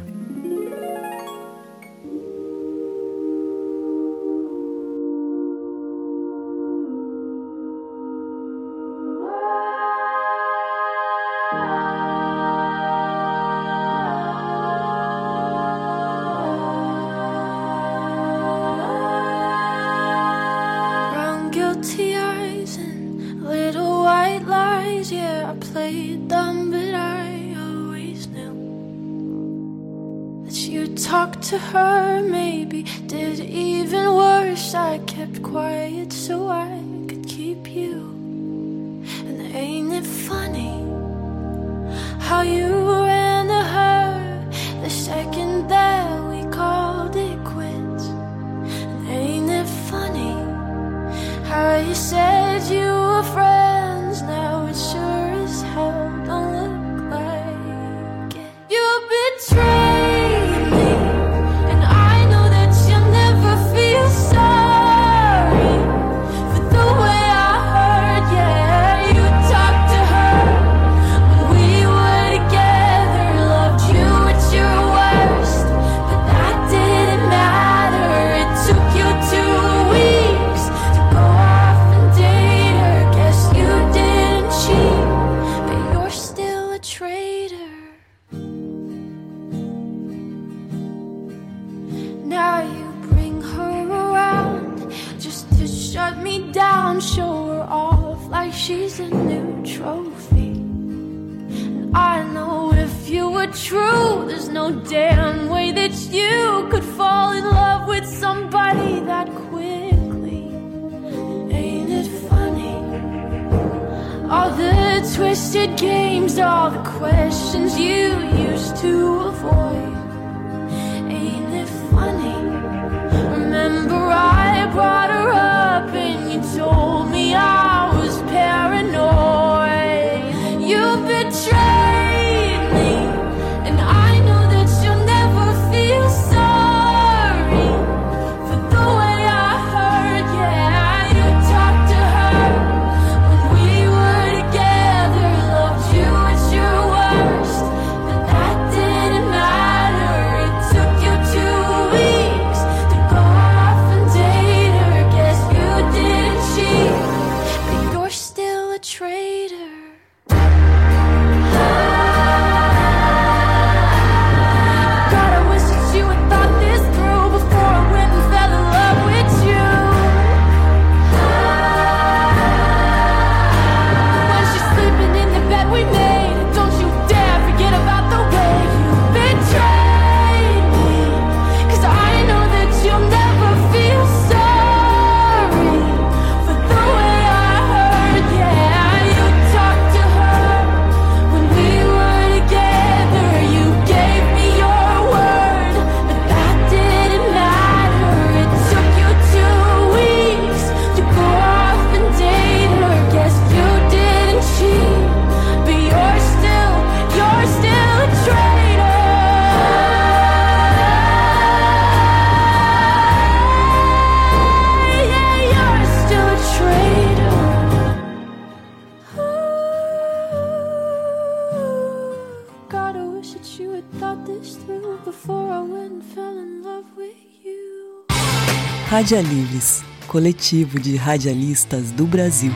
Radialivres, coletivo de radialistas do Brasil.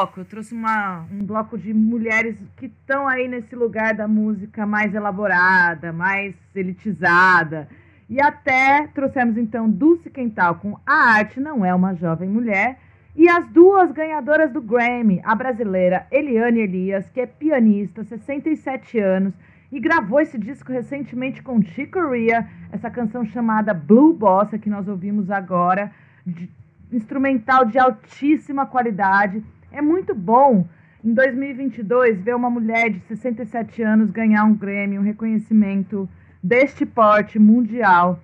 Bloco, eu trouxe uma, um bloco de mulheres que estão aí nesse lugar da música mais elaborada, mais elitizada. E até trouxemos então Dulce Quental com A Arte Não É Uma Jovem Mulher. E as duas ganhadoras do Grammy, a brasileira Eliane Elias, que é pianista, 67 anos, e gravou esse disco recentemente com Chick Corea, essa canção chamada Blue Bossa, que nós ouvimos agora, de- instrumental de altíssima qualidade. É muito bom, em 2022, ver uma mulher de 67 anos ganhar um Grammy, um reconhecimento deste porte mundial.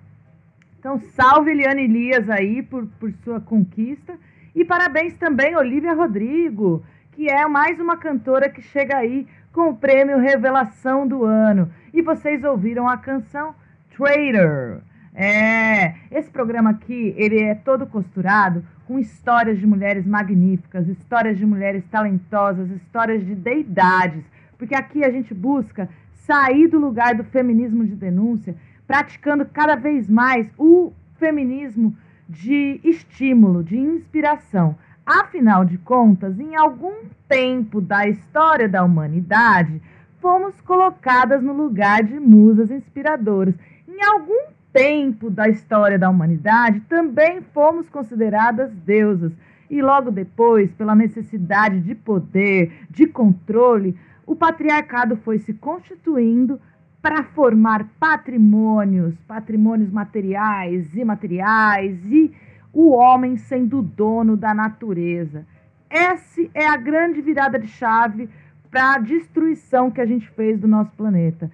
Então, salve Eliane Elias aí por, por sua conquista. E parabéns também, Olivia Rodrigo, que é mais uma cantora que chega aí com o prêmio Revelação do Ano. E vocês ouviram a canção Traitor. É, esse programa aqui, ele é todo costurado com histórias de mulheres magníficas, histórias de mulheres talentosas, histórias de deidades, porque aqui a gente busca sair do lugar do feminismo de denúncia, praticando cada vez mais o feminismo de estímulo, de inspiração. Afinal de contas, em algum tempo da história da humanidade, fomos colocadas no lugar de musas inspiradoras. Em algum tempo da história da humanidade, também fomos consideradas deusas. E logo depois, pela necessidade de poder, de controle, o patriarcado foi se constituindo para formar patrimônios, patrimônios materiais, imateriais e o homem sendo dono da natureza. Essa é a grande virada de chave para a destruição que a gente fez do nosso planeta.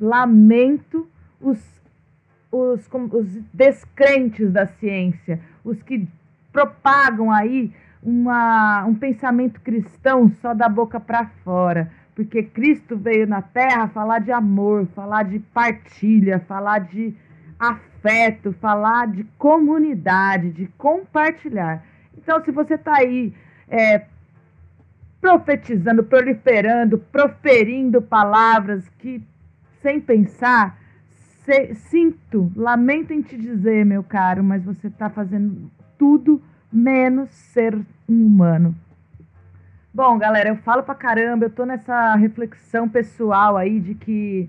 Lamento os, os, os descrentes da ciência, os que propagam aí uma, um pensamento cristão só da boca para fora. Porque Cristo veio na Terra falar de amor, falar de partilha, falar de afeto, falar de comunidade, de compartilhar. Então, se você está aí é, profetizando, proliferando, proferindo palavras que, sem pensar, sinto, lamento em te dizer, meu caro, mas você está fazendo tudo menos ser um humano. Bom, galera, eu falo pra caramba, eu tô nessa reflexão pessoal aí de que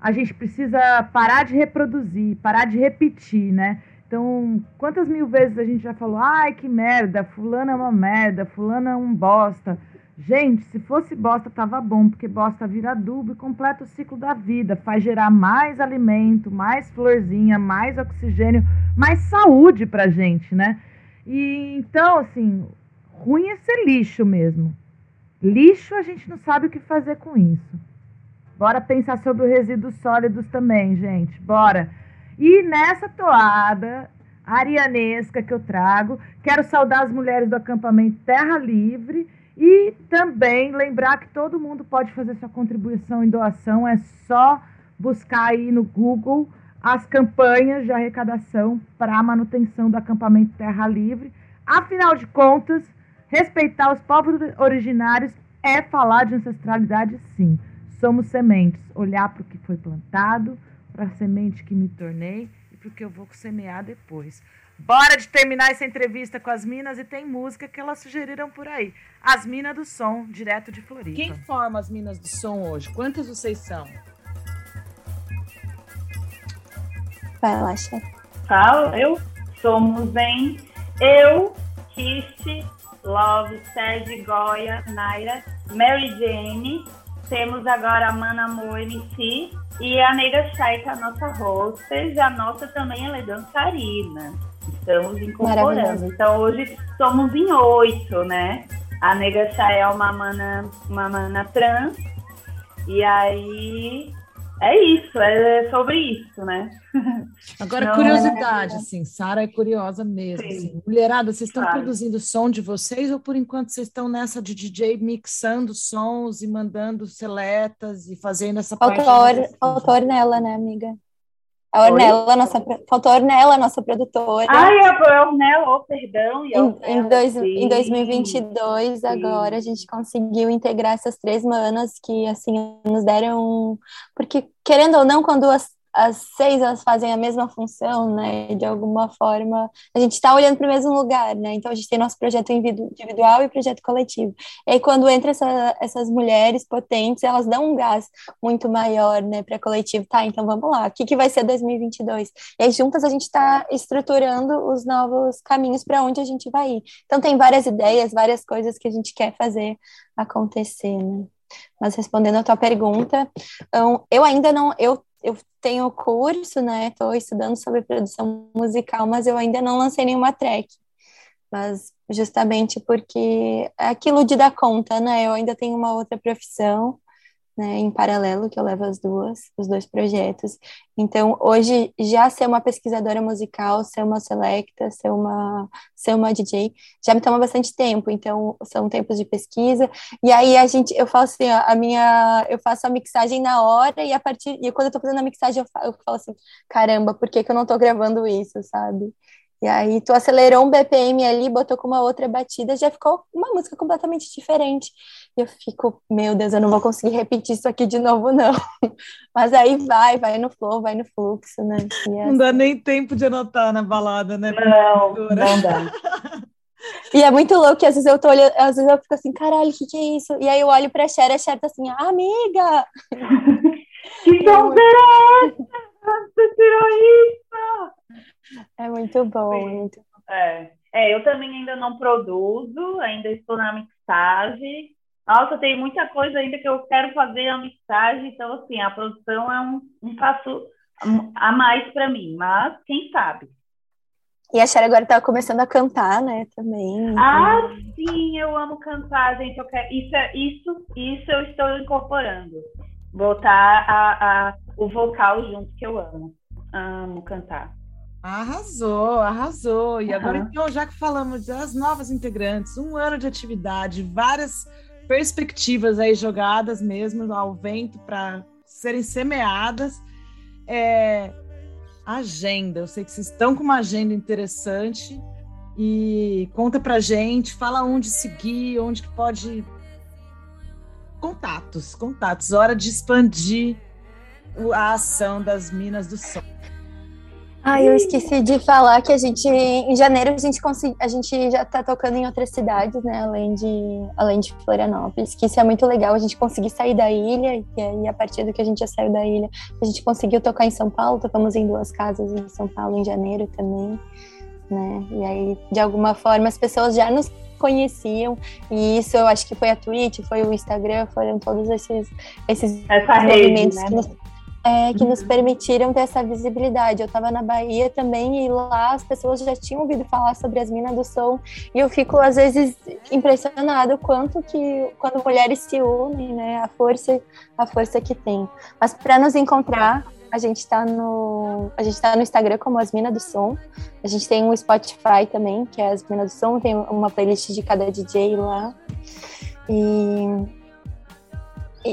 a gente precisa parar de reproduzir, parar de repetir, né? Então, quantas mil vezes a gente já falou, ai que merda, fulano é uma merda, fulano é um bosta. Gente, se fosse bosta, tava bom, porque bosta vira adubo e completa o ciclo da vida, faz gerar mais alimento, mais florzinha, mais oxigênio, mais saúde pra gente, né? E então, assim, ruim é ser lixo mesmo. Lixo a gente não sabe o que fazer com isso. Bora pensar sobre os resíduos sólidos também, gente. Bora. E nessa toada arianesca que eu trago, quero saudar as mulheres do acampamento Terra Livre e também lembrar que todo mundo pode fazer sua contribuição em doação, é só buscar aí no Google as campanhas de arrecadação para a manutenção do acampamento Terra Livre. Afinal de contas, respeitar os povos originários é falar de ancestralidade, sim. Somos sementes, olhar para o que foi plantado, para a semente que me tornei e para o que eu vou semear depois. Bora de terminar essa entrevista com as minas e tem música que elas sugeriram por aí. As Minas do Som, direto de Floripa. Quem forma as Minas do Som hoje? Quantas vocês são? Vai lá, chefe. Fala, eu somos em eu, Kiss, Love, Sérgio Goya, Naira, Mary Jane. Temos agora a Mana Amor MC e a Neida Chay, que é a nossa hostess. A nossa também ela é dançarina. Estamos incorporando. Então hoje somos em oito, né? A Nega Chay é uma mana, uma mana trans. E aí é isso, é sobre isso, né? Agora, Não, curiosidade, assim, Sara é curiosa mesmo. Sim. assim. Mulherada, vocês estão Claro. produzindo som de vocês ou por enquanto vocês estão nessa de DJ mixando sons e mandando seletas e fazendo essa parte? Faltou, a de Or- faltou a Ornella, né, amiga? A Ornella, nossa, faltou a Ornella, nossa produtora. Ai, a Ornel, oh, perdão. e a Em, Ornella, em, dois, sim. em 2022, sim. agora, a gente conseguiu integrar essas três manas que, assim, nos deram... Porque, querendo ou não, quando as, as seis elas fazem a mesma função, né, de alguma forma, a gente está olhando para o mesmo lugar, né? Então, a gente tem nosso projeto individu- individual e projeto coletivo. E aí, quando entra essa, essas mulheres potentes, elas dão um gás muito maior, né, para coletivo. Tá, então vamos lá, o que, que vai ser 2022? E aí, juntas, a gente está estruturando os novos caminhos para onde a gente vai ir. Então, tem várias ideias, várias coisas que a gente quer fazer acontecer, né? Mas respondendo a tua pergunta, então, eu ainda não, eu, eu tenho curso, né? Estou estudando sobre produção musical, mas eu ainda não lancei nenhuma track. Mas justamente porque é aquilo de dar conta, né? Eu ainda tenho uma outra profissão, né, em paralelo, que eu levo as duas, os dois projetos. Então, hoje, já ser uma pesquisadora musical, ser uma selecta, ser uma, ser uma DJ, já me toma bastante tempo. Então, são tempos de pesquisa. E aí, a gente, eu faço assim, a minha, eu faço a mixagem na hora e a partir, e quando eu tô fazendo a mixagem, eu falo, eu falo assim, caramba, por que que eu não tô gravando isso, sabe? E aí, tu acelerou um BPM ali, botou com uma outra batida, já ficou uma música completamente diferente. E eu fico, meu Deus, eu não vou conseguir repetir isso aqui de novo, não. Mas aí vai, vai no flow, vai no fluxo, né? É, Não dá nem tempo de anotar na balada, né? Não, não dá. e é muito louco que às vezes eu tô olhando, às vezes eu fico assim, caralho, o que que é isso? E aí eu olho pra Cher, a Cher tá assim, amiga! Que sonzeira é essa? Você tirou isso? É muito bom, é muito É. É, eu também ainda não produzo, ainda estou na mixagem. Nossa, tem muita coisa ainda que eu quero fazer a mixagem, então, assim, a produção é um, um passo a mais para mim, mas quem sabe? E a Cher agora tá começando a cantar, né, também. então- Ah, sim, eu amo cantar, gente. Eu quero... isso, é- isso, isso eu estou incorporando. Botar a, a, o vocal junto, que eu amo. Amo cantar. Arrasou, arrasou. E agora, então, já que falamos das novas integrantes, um ano de atividade, várias perspectivas aí jogadas mesmo ao vento para serem semeadas. É, agenda, eu sei que vocês estão com uma agenda interessante e conta pra gente, fala onde seguir, onde que pode contatos, contatos, hora de expandir a ação das Minas do Sol. Ah, eu esqueci de falar que a gente, em janeiro, a gente, consegui, a gente já tá tocando em outras cidades, né, além de, além de Florianópolis, que isso é muito legal, a gente conseguir sair da ilha, e aí, a partir do que a gente já saiu da ilha, a gente conseguiu tocar em São Paulo, tocamos em duas casas em São Paulo em janeiro também, né, e aí, de alguma forma, as pessoas já nos conheciam, e isso eu acho que foi a Twitch, foi o Instagram, foram todos esses, esses Essa rede, movimentos né? que nos é, que nos permitiram ter essa visibilidade. Eu estava na Bahia também e lá as pessoas já tinham ouvido falar sobre as Minas do Som e eu fico às vezes impressionado o quanto que quando mulheres se unem, né, a força, a força que tem. Mas para nos encontrar, a gente está no a gente tá no Instagram como as Minas do Som. A gente tem um Spotify também, que é as Minas do Som, tem uma playlist de cada DJ lá. E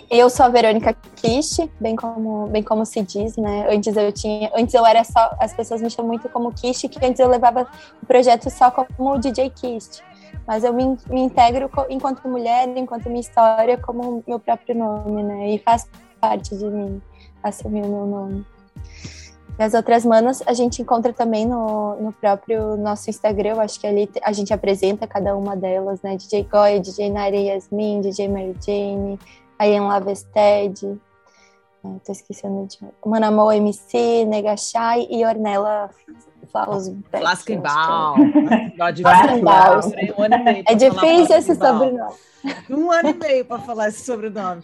eu sou a Verônica Kish, bem como, bem como se diz, né? Antes eu tinha, antes eu era só, as pessoas me chamam muito como Kish, que antes eu levava o projeto só como DJ Kish. Mas eu me, me integro enquanto mulher, enquanto minha história, como meu próprio nome, né? E faz parte de mim assumir o meu nome. E as outras manas a gente encontra também no, no próprio nosso Instagram, eu acho que ali a gente apresenta cada uma delas, né? DJ Goya, DJ Naira Yasmin, DJ Mary Jane, a Ian Lavested, é, tô esquecendo de MC, Negachai e Ornella Um ano e meio É difícil esse sobrenome. Um ano e meio para falar esse sobrenome.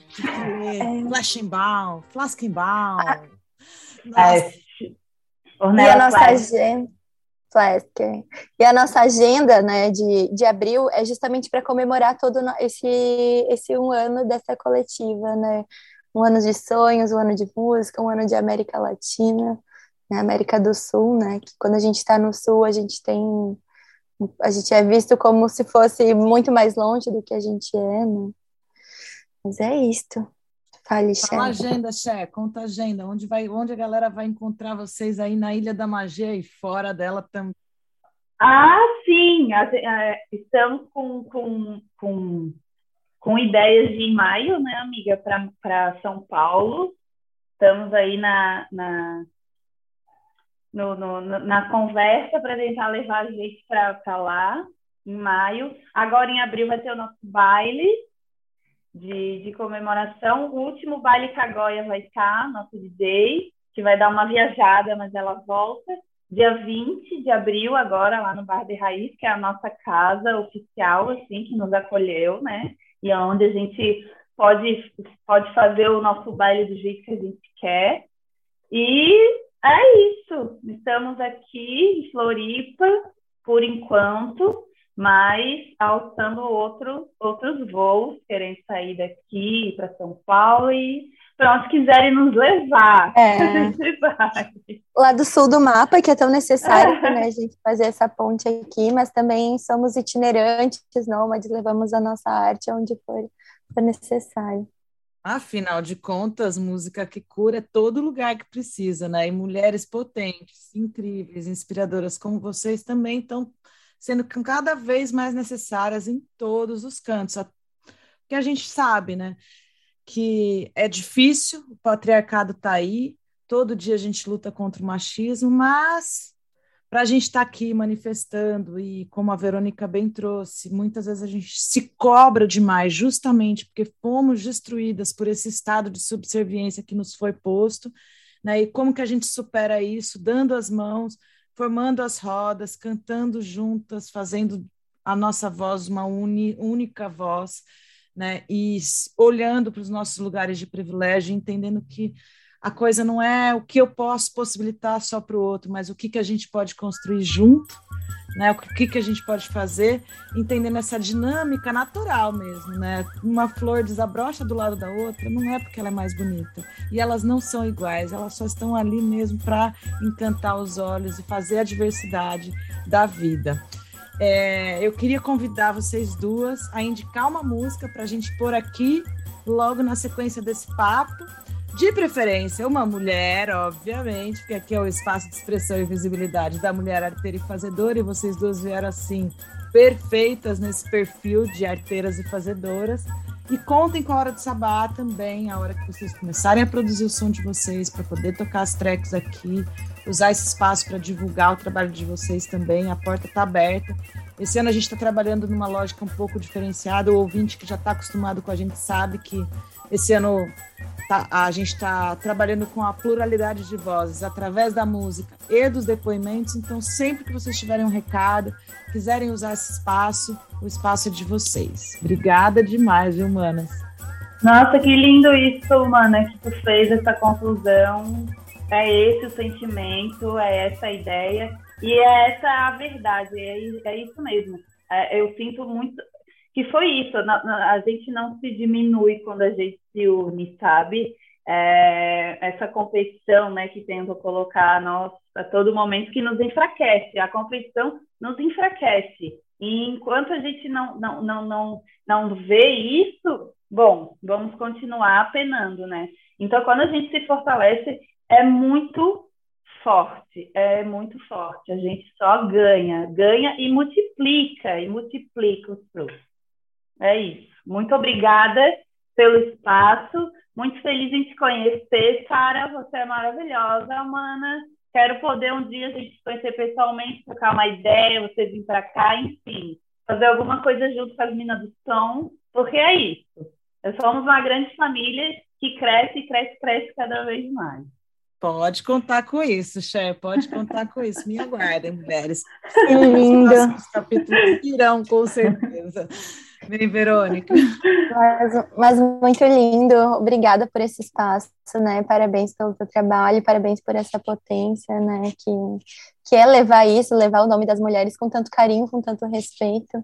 Flaskenbal, Flaskenbal. É, E Ornella a nossa agenda. Flasker. E a nossa agenda né, de, de abril é justamente para comemorar todo esse, esse um ano dessa coletiva, né? Um ano de sonhos, um ano de música, um ano de América Latina, né, América do Sul, né? Que quando a gente está no Sul, a gente tem. A gente é visto como se fosse muito mais longe do que a gente é, né? Mas é isto. Fale, Fala a chefe. agenda, Xé, conta a agenda. Onde, vai, onde a galera vai encontrar vocês aí na Ilha da Magia e fora dela também? Ah, sim! é, estamos com, com, com, com ideias de em maio, né, amiga, para São Paulo. Estamos aí na, na, no, no- na conversa para tentar levar a gente para lá, em maio. Agora, em abril, vai ter o nosso baile de, de comemoração. O último baile que a Goia vai estar, nosso DJ, que vai dar uma viajada, mas ela volta dia 20 de abril, agora, lá no Bar de Raiz, que é a nossa casa oficial, assim, que nos acolheu, né? E é onde a gente pode, pode fazer o nosso baile do jeito que a gente quer. E é isso. Estamos aqui em Floripa, por enquanto, mas alçando outro, outros voos, querendo sair daqui para São Paulo e para onde quiserem nos levar. É. Lá do sul do mapa, que é tão necessário né, a gente fazer essa ponte aqui, mas também somos itinerantes, nômades, levamos a nossa arte onde for, for necessário. Afinal de contas, música que cura é todo lugar que precisa, né? E mulheres potentes, incríveis, inspiradoras como vocês também estão sendo cada vez mais necessárias em todos os cantos. Porque a gente sabe, né? Que é difícil, o patriarcado está aí, todo dia a gente luta contra o machismo, mas para a gente estar aqui manifestando e como a Verônica bem trouxe, muitas vezes a gente se cobra demais, justamente porque fomos destruídas por esse estado de subserviência que nos foi posto, né? E como que a gente supera isso, dando as mãos, formando as rodas, cantando juntas, fazendo a nossa voz uma uni, única voz, né? E olhando para os nossos lugares de privilégio, entendendo que a coisa não é o que eu posso possibilitar só para o outro, mas o que, que a gente pode construir junto, né? O que, que a gente pode fazer, entendendo essa dinâmica natural mesmo, né? Uma flor desabrocha do lado da outra, não é porque ela é mais bonita. E elas não são iguais, elas só estão ali mesmo para encantar os olhos e fazer a diversidade da vida. É, eu queria convidar vocês duas a indicar uma música para a gente pôr aqui, logo na sequência desse papo. De preferência, uma mulher, obviamente, porque aqui é o espaço de expressão e visibilidade da mulher arteira e fazedora, e vocês duas vieram assim, perfeitas nesse perfil de arteiras e fazedoras. E contem com a hora do sabá também, a hora que vocês começarem a produzir o som de vocês, para poder tocar as tracks aqui, usar esse espaço para divulgar o trabalho de vocês também. A porta está aberta. Esse ano a gente está trabalhando numa lógica um pouco diferenciada. O ouvinte que já está acostumado com a gente sabe que esse ano tá, a gente está trabalhando com a pluralidade de vozes através da música e dos depoimentos. Então, sempre que vocês tiverem um recado, quiserem usar esse espaço, o espaço é de vocês. Obrigada demais, viu, Manas? Nossa, que lindo isso, Mana, que tu fez essa conclusão é esse o sentimento, é essa a ideia e é essa a verdade, é, é isso mesmo. É, eu sinto muito que foi isso, a, gente não se diminui quando a gente se une, sabe? É, essa competição né, que tenta colocar a, nós, a todo momento que nos enfraquece. A competição nos enfraquece. E enquanto a gente não, não, não, não, não vê isso, bom, vamos continuar apenando, né? Então, quando a gente se fortalece, é muito forte, é muito forte. A gente só ganha, ganha e multiplica, e multiplica os frutos. É isso. Muito obrigada pelo espaço. Muito feliz em te conhecer, cara. Você é maravilhosa, Mana. Quero poder um dia a gente se conhecer pessoalmente, trocar uma ideia, você vir para cá, enfim, fazer alguma coisa junto com as minas do som, porque é isso. Nós somos uma grande família que cresce, cresce, cresce cada vez mais. Pode contar com isso, chefe, pode contar com isso. Me aguardem, mulheres. Que lindo. Os capítulos irão, com certeza. Vem, Verônica. Mas, mas, muito lindo. Obrigada por esse espaço, né? Parabéns pelo teu trabalho, parabéns por essa potência, né? Que, que é levar isso, levar o nome das mulheres com tanto carinho, com tanto respeito.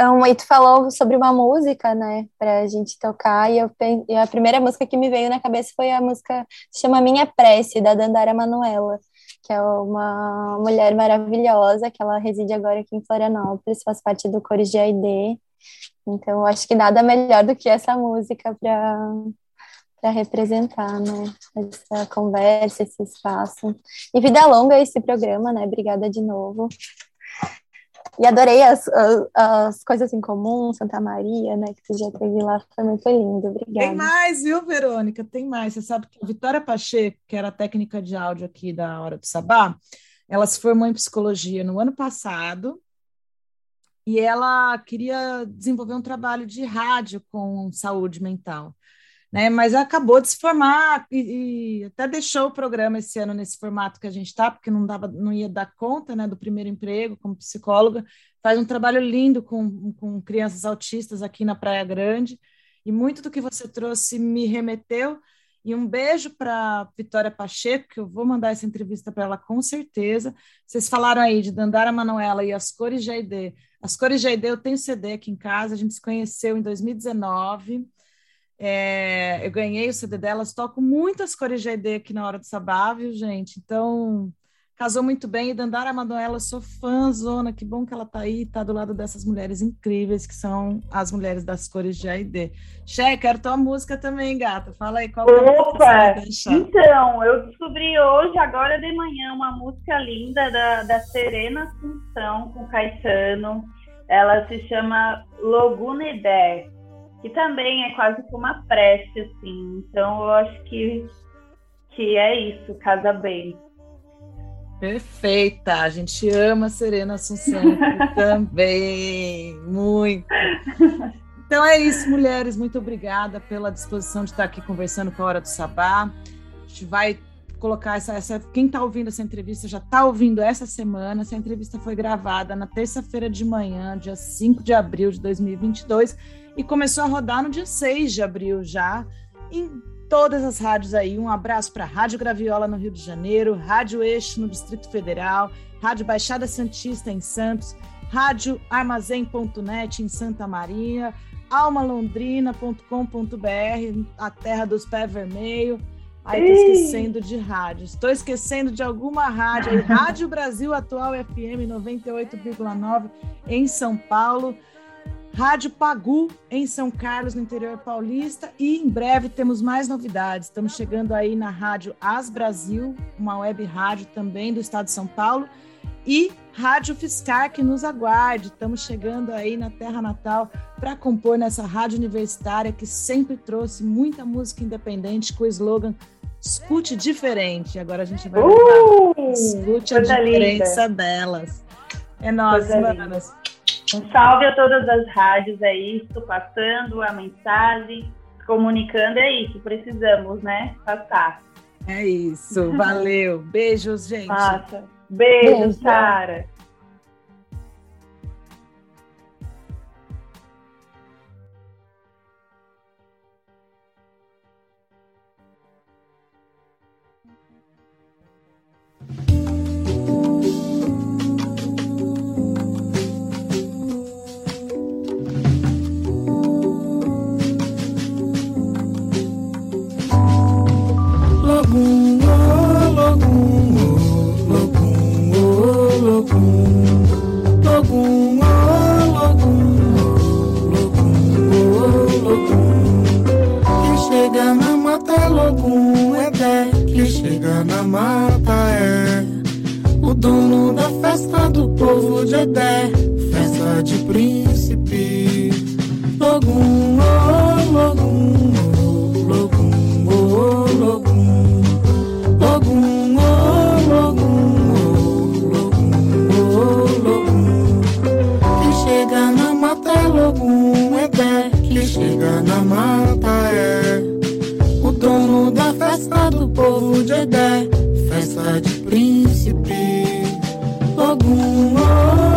Um, e tu falou sobre uma música, né? Pra gente tocar, e, eu, e a primeira música que me veio na cabeça foi a música se chama Minha Prece, da Dandara Manuela que é uma mulher maravilhosa, que ela reside agora aqui em Florianópolis, faz parte do Cores de AID, então, acho que nada melhor do que essa música para para representar, né, essa conversa, esse espaço. E vida longa esse programa, né? Obrigada de novo. E adorei as, as, as, coisas em comum, Santa Maria, né, que tu já teve lá, foi muito lindo, obrigada. Tem mais, viu, Verônica? Tem mais. Você sabe que a Vitória Pacheco, que era técnica de áudio aqui da Hora do Sabá, ela se formou em psicologia no ano passado, e ela queria desenvolver um trabalho de rádio com saúde mental. Né, mas acabou de se formar e, e, até deixou o programa esse ano nesse formato que a gente está, porque não dava, não ia dar conta né, do primeiro emprego como psicóloga. Faz um trabalho lindo com, com crianças autistas aqui na Praia Grande, e muito do que você trouxe me remeteu. E um beijo para Vitória Pacheco, que eu vou mandar essa entrevista para ela com certeza. Vocês falaram aí de Dandara Manuela e as cores Aide. As cores Aide, eu tenho CD aqui em casa, a gente se conheceu em 2019. É, eu ganhei o CD delas, toco muitas cores Aide aqui na hora do sabá, viu, gente? Então, casou muito bem. E Dandara Manuela, sou fã, zona, que bom que ela tá aí, tá do lado dessas mulheres incríveis, que são as mulheres das cores de Aide. Che, quero tua música também, gata. Fala aí qual Opa! É então, eu descobri hoje, agora de manhã, uma música linda da, da Serena Assunção com Caetano. Ela se chama Logunedé que também é quase como uma prece, assim. Então eu acho que, que é isso, casa bem. Perfeita, a gente ama a Serena Assunção também, muito. Então é isso, mulheres, muito obrigada pela disposição de estar aqui conversando com a Hora do Sabá. A gente vai colocar essa, essa quem está ouvindo essa entrevista já está ouvindo essa semana. Essa entrevista foi gravada na terça-feira de manhã, dia 5 de abril de 2022, e começou a rodar no dia 6 de abril já, em todas as rádios aí. Um abraço para a Rádio Graviola no Rio de Janeiro, Rádio Eixo no Distrito Federal, Rádio Baixada Santista em Santos, Rádio Armazém.net em Santa Maria, almalondrina.com.br, a terra dos pés vermelhos. Aí tô esquecendo de rádio. Estou esquecendo de alguma rádio. Rádio Brasil Atual FM 98,9 em São Paulo. Rádio Pagu em São Carlos, no interior paulista. E em breve temos mais novidades. Estamos chegando aí na rádio As Brasil, uma web rádio também do estado de São Paulo. E Rádio Fiscar, que nos aguarde. Estamos chegando aí na Terra Natal para compor nessa rádio universitária que sempre trouxe muita música independente com o slogan Escute Diferente. Agora a gente vai Uh, Escute a diferença linda. delas. É linda. manas. Um salve a todas as rádios, é isso, passando a mensagem, comunicando, é isso, precisamos, né? Passar. É isso, valeu. Beijos, gente. Passa. Beijo, Beijo. Sara. Mata é logum, é Dé. Quem chega na mata é o dono da festa do povo de Edé. Festa de príncipe. Logum, oh, logum, oh, logum, oh, logum. Logum, oh, logum, oh, logum, oh, logum. Quem chega na mata é logum, é Dé. Quem chega na mata do povo de Edé. Festa de príncipe. Logum, oh,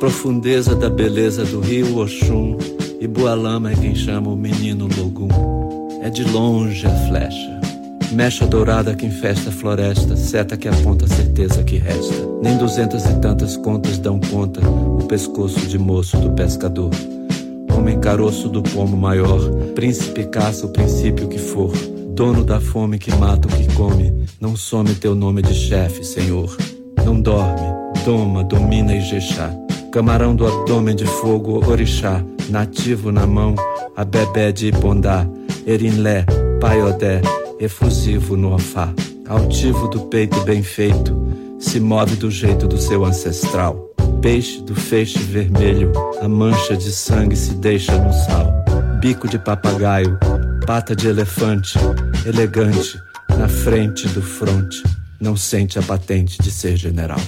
profundeza da beleza do rio Oxum, Ibualama é quem chama o menino Logum. É de longe a flecha, mecha dourada que infesta a floresta, seta que aponta a certeza que resta. Nem duzentas e tantas contas dão conta o pescoço de moço do pescador. Homem caroço do pomo maior, príncipe caça o princípio que for. Dono da fome que mata o que come, não some teu nome de chefe, senhor. Não dorme, doma, domina Ijexá. Camarão do abdômen de fogo, orixá. Nativo na mão, a bebé de Ibondá. Erinlé, paiodé, efusivo no ofá. Altivo do peito bem feito, se move do jeito do seu ancestral. Peixe do feixe vermelho, a mancha de sangue se deixa no sal. Bico de papagaio, pata de elefante, elegante, na frente do fronte, não sente a patente de ser general.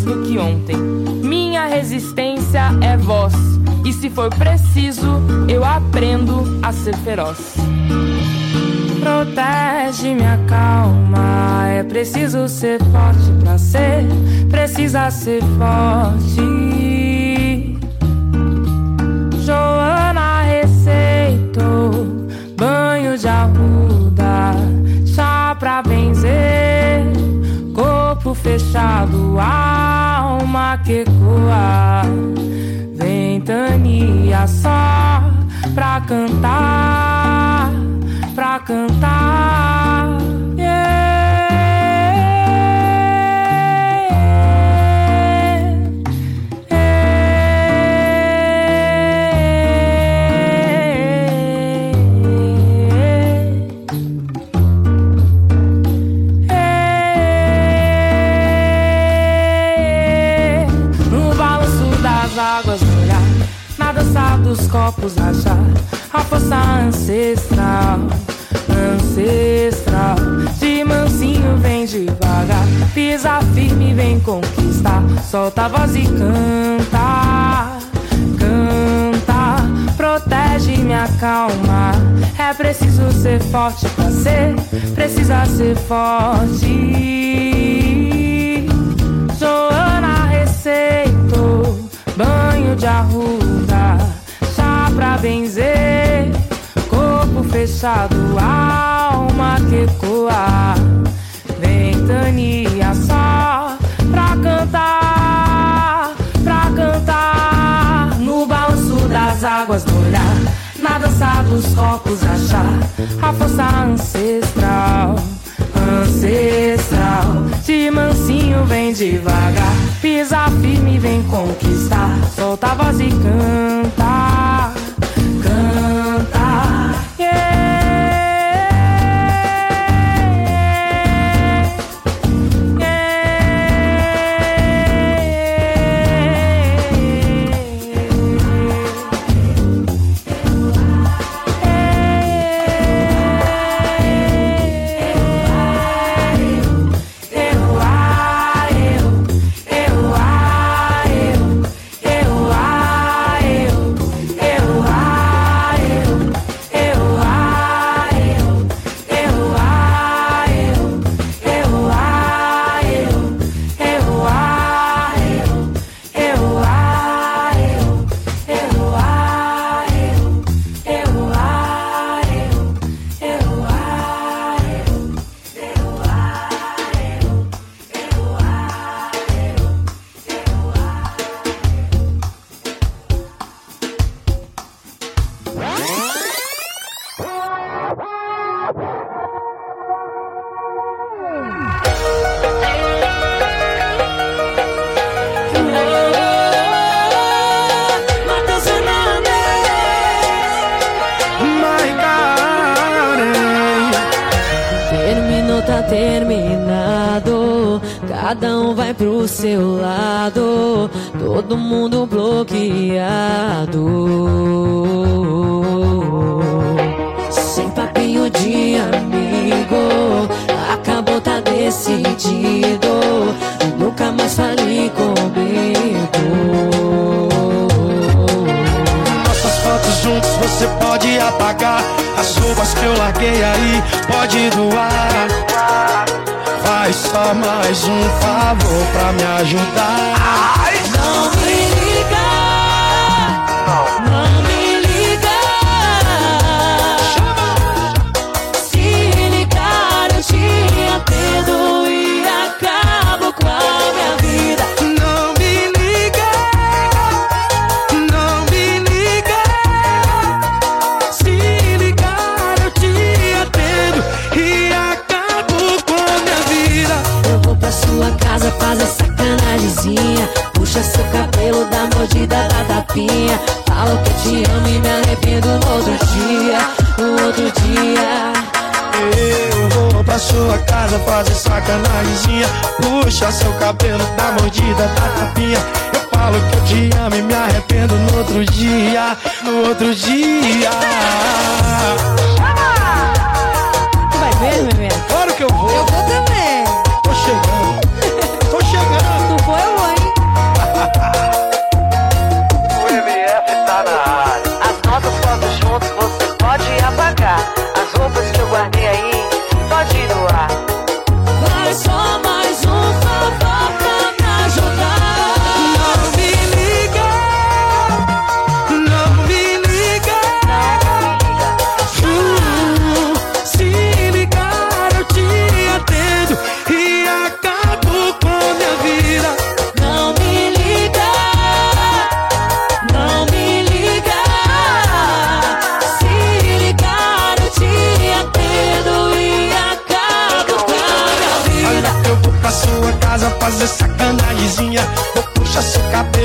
mais do que ontem. Minha resistência é voz, e se for preciso, eu aprendo a ser feroz. Protege minha calma, é preciso ser forte pra ser, precisa ser forte. Solta a voz e canta, canta. Protege e me acalma. É preciso ser forte pra ser, precisa ser forte. Joana receitou banho de arruda, chá pra benzer. Corpo fechado, alma que coar. vem devagar. Pisa firme, vem conquistar. Solta a voz e canta. Outro dia, no outro dia. Eu vou pra sua casa fazer sacanagemzinha Puxa seu cabelo, dá mordida, dá tapinha Eu falo que eu te amo e me arrependo no outro dia No outro dia Tu vai ver, bebê? Claro que eu vou Eu vou também. Tô chegando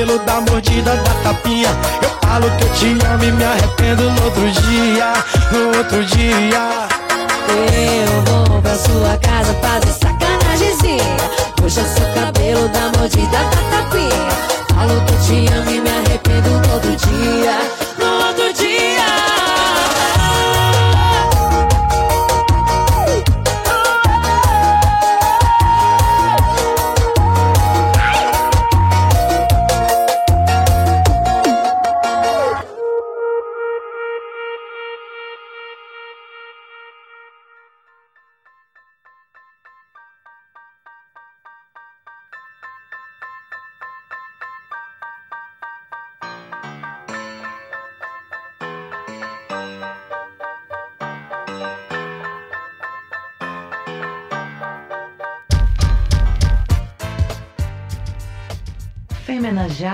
cabelo, dar mordida, dar tapinha Eu falo que eu te amo e me arrependo no outro dia No outro dia Eu vou pra sua casa fazer sacanagemzinha. Puxa seu cabelo, dá mordida, dá tapinha. Falo que eu te amo e me arrependo no outro dia,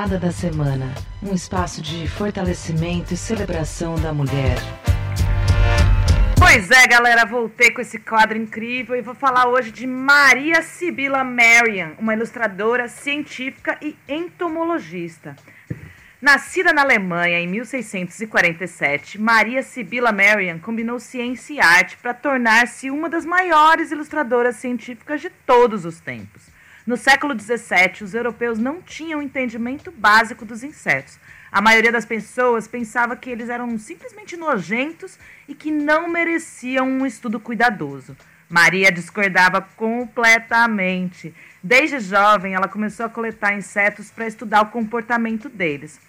Femenageada da Semana um espaço de fortalecimento e celebração da mulher. Pois é, galera, voltei com esse quadro incrível e vou falar hoje de Maria Sibila Marian, uma ilustradora, científica e entomologista. Nascida na Alemanha em 1647, Maria Sibila Marian combinou ciência e arte para tornar-se uma das maiores ilustradoras científicas de todos os tempos. No século XVII, os europeus não tinham entendimento básico dos insetos. A maioria das pessoas pensava que eles eram simplesmente nojentos e que não mereciam um estudo cuidadoso. Maria discordava completamente. Desde jovem, ela começou a coletar insetos para estudar o comportamento deles.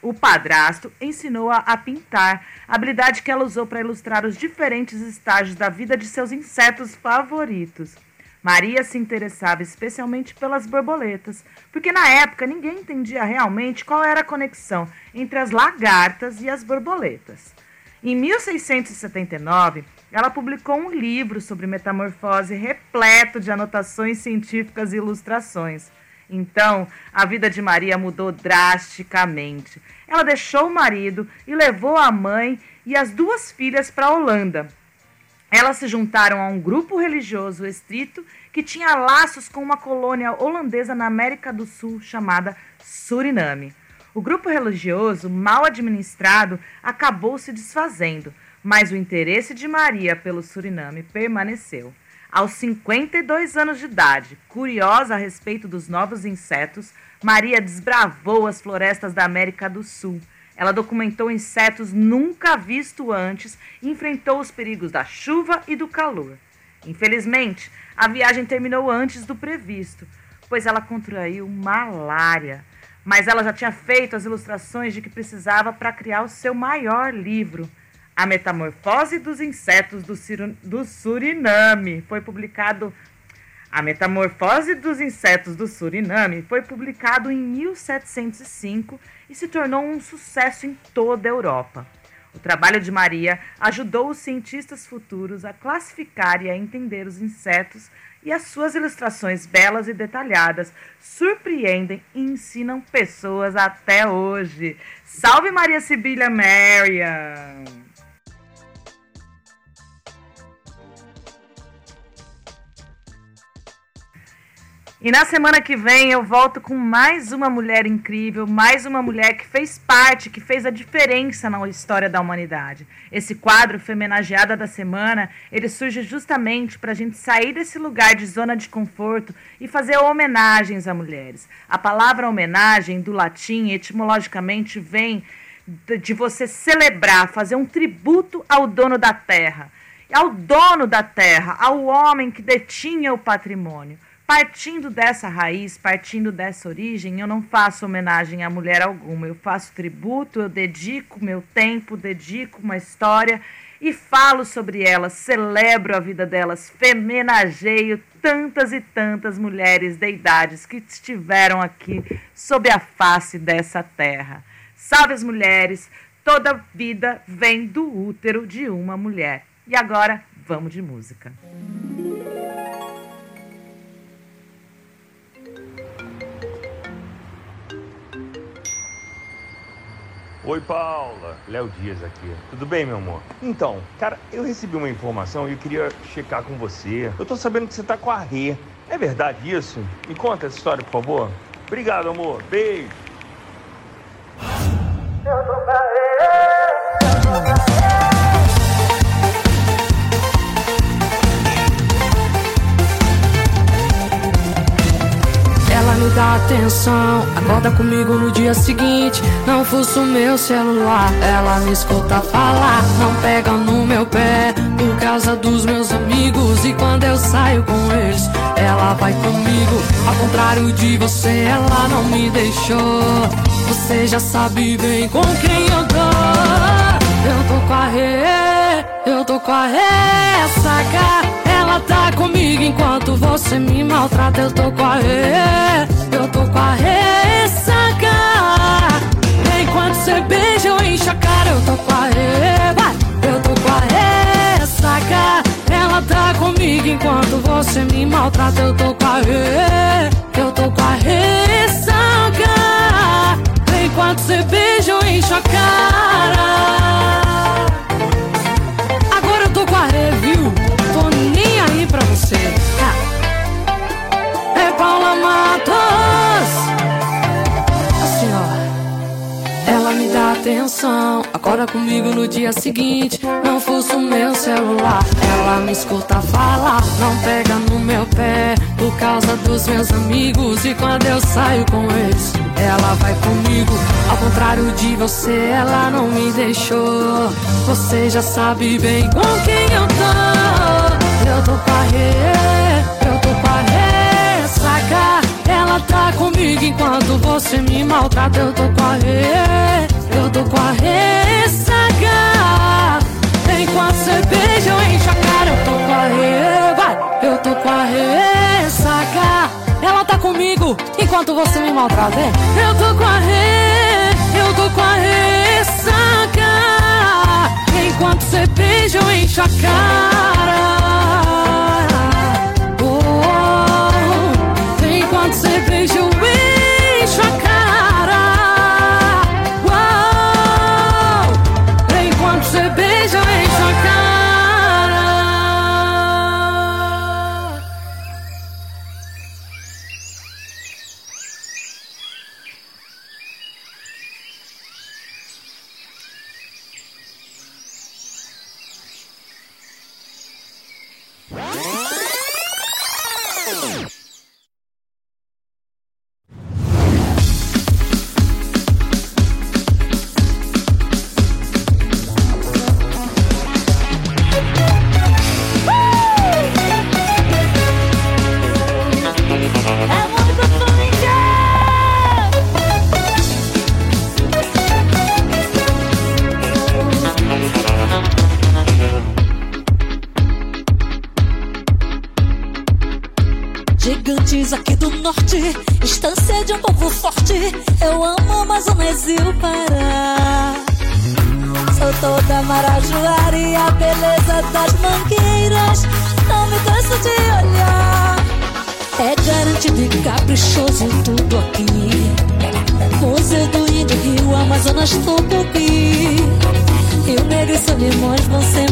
O padrasto ensinou-a a pintar, habilidade que ela usou para ilustrar os diferentes estágios da vida de seus insetos favoritos. Maria se interessava especialmente pelas borboletas, porque na época ninguém entendia realmente qual era a conexão entre as lagartas e as borboletas. Em 1679, ela publicou um livro sobre metamorfose repleto de anotações científicas e ilustrações. Então, a vida de Maria mudou drasticamente. Ela deixou o marido e levou a mãe e as duas filhas para a Holanda. Elas se juntaram a um grupo religioso estrito que tinha laços com uma colônia holandesa na América do Sul chamada Suriname. O grupo religioso, mal administrado, acabou se desfazendo, mas o interesse de Maria pelo Suriname permaneceu. Aos 52 anos de idade, curiosa a respeito dos novos insetos, Maria desbravou as florestas da América do Sul. Ela documentou insetos nunca vistos antes e enfrentou os perigos da chuva e do calor. Infelizmente, a viagem terminou antes do previsto, pois ela contraiu malária. Mas ela já tinha feito as ilustrações de que precisava para criar o seu maior livro, A Metamorfose dos Insetos do, Suriname. Foi publicado. A Metamorfose dos Insetos do Suriname foi publicado em 1705 e se tornou um sucesso em toda a Europa. O trabalho de Maria ajudou os cientistas futuros a classificar e a entender os insetos, e as suas ilustrações belas e detalhadas surpreendem e ensinam pessoas até hoje. Salve Maria Sibília Marian! E na semana que vem eu volto com mais uma mulher incrível, mais uma mulher que fez parte, que fez a diferença na história da humanidade. Esse quadro Femenageada da Semana, ele surge justamente para a gente sair desse lugar de zona de conforto e fazer homenagens a mulheres. A palavra homenagem, do latim, etimologicamente, vem de você celebrar, fazer um tributo ao dono da terra, ao dono da terra, ao homem que detinha o patrimônio. Partindo dessa raiz, partindo dessa origem, eu não faço homenagem a mulher alguma. Eu faço tributo, eu dedico meu tempo, dedico uma história e falo sobre elas, celebro a vida delas, femenageio tantas e tantas mulheres de idades que estiveram aqui sob a face dessa terra. Salve as mulheres! Toda vida vem do útero de uma mulher. E agora, vamos de música. Oi, Paula. Léo Dias aqui. Tudo bem, meu amor? Então, cara, eu recebi uma informação e eu queria checar com você. Eu tô sabendo que você tá com a Rê. É verdade isso? Me conta essa história, por favor. Obrigado, amor. Beijo. Ela me dá atenção, acorda comigo no dia seguinte. Não fuço meu celular, ela me escuta falar. Não pega no meu pé por causa dos meus amigos. E quando eu saio com eles, ela vai comigo. Ao contrário de você, ela não me deixou. Você já sabe bem com quem eu tô. Eu tô com a Rê, eu tô com a ressaca. Tá comigo enquanto você me maltrata. Eu tô com a Rê, eu tô com a ressaca. Enquanto você beija, eu encho a cara. Eu tô com a vai. Eu tô com a ressaca. Ela tá comigo enquanto você me maltrata. Eu tô com a Rê, eu tô com a ressaca. Enquanto você beija, eu encho a cara. Atenção, acorda comigo no dia seguinte. Não fuço meu celular, ela me escuta falar. Não pega no meu pé por causa dos meus amigos. E quando eu saio com eles, ela vai comigo. Ao contrário de você, ela não me deixou. Você já sabe bem com quem eu tô. Eu tô com eu tô com a ressaca. Ela tá comigo enquanto você me maltrata. Eu tô com tô com a ressaca. Enquanto você beija, eu encho a cara. Eu tô com a vai. Eu tô com a ressaca. Ela tá comigo enquanto você me maltrata. Eu tô com a Rê, eu tô com a ressaca. Enquanto você beija, eu encho a cara. Oh, oh, oh. Enquanto você beija, eu encho você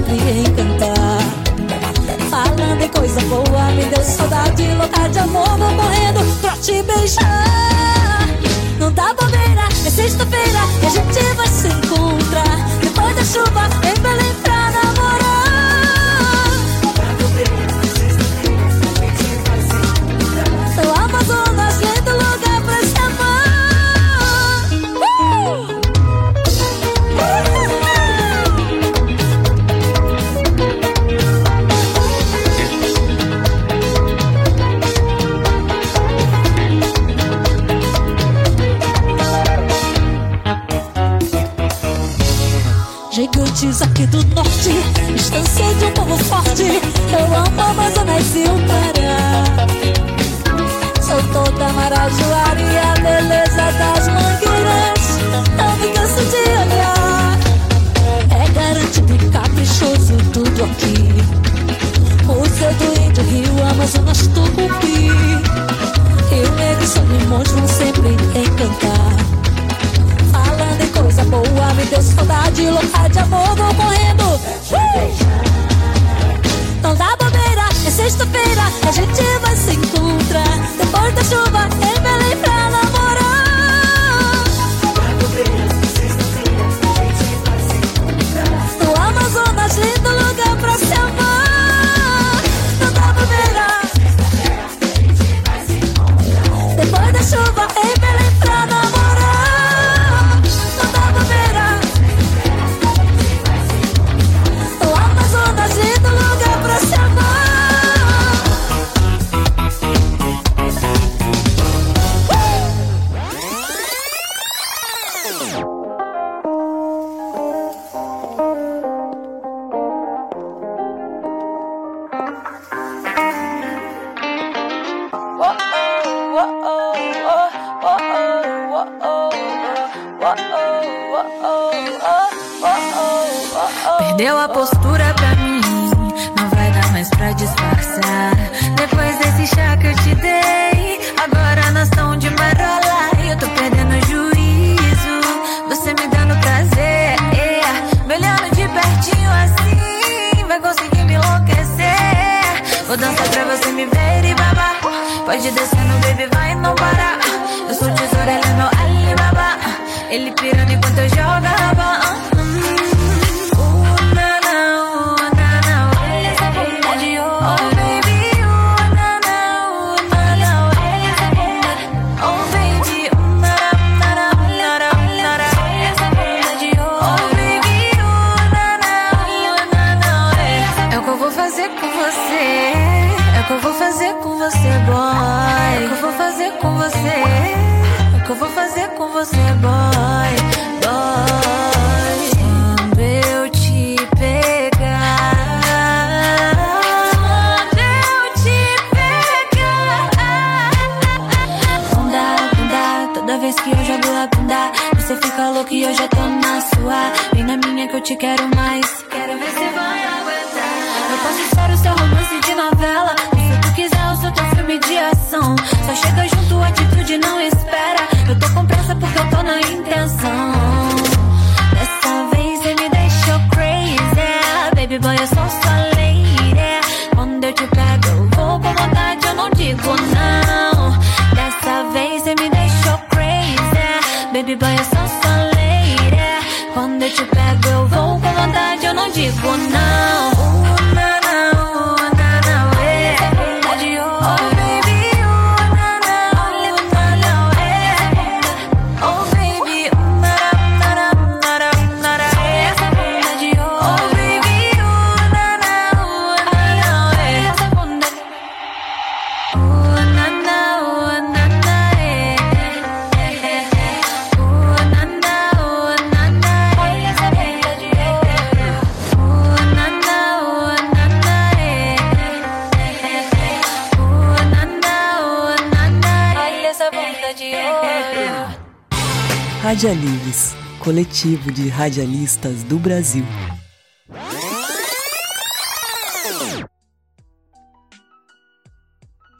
Federativo de Radialistas do Brasil.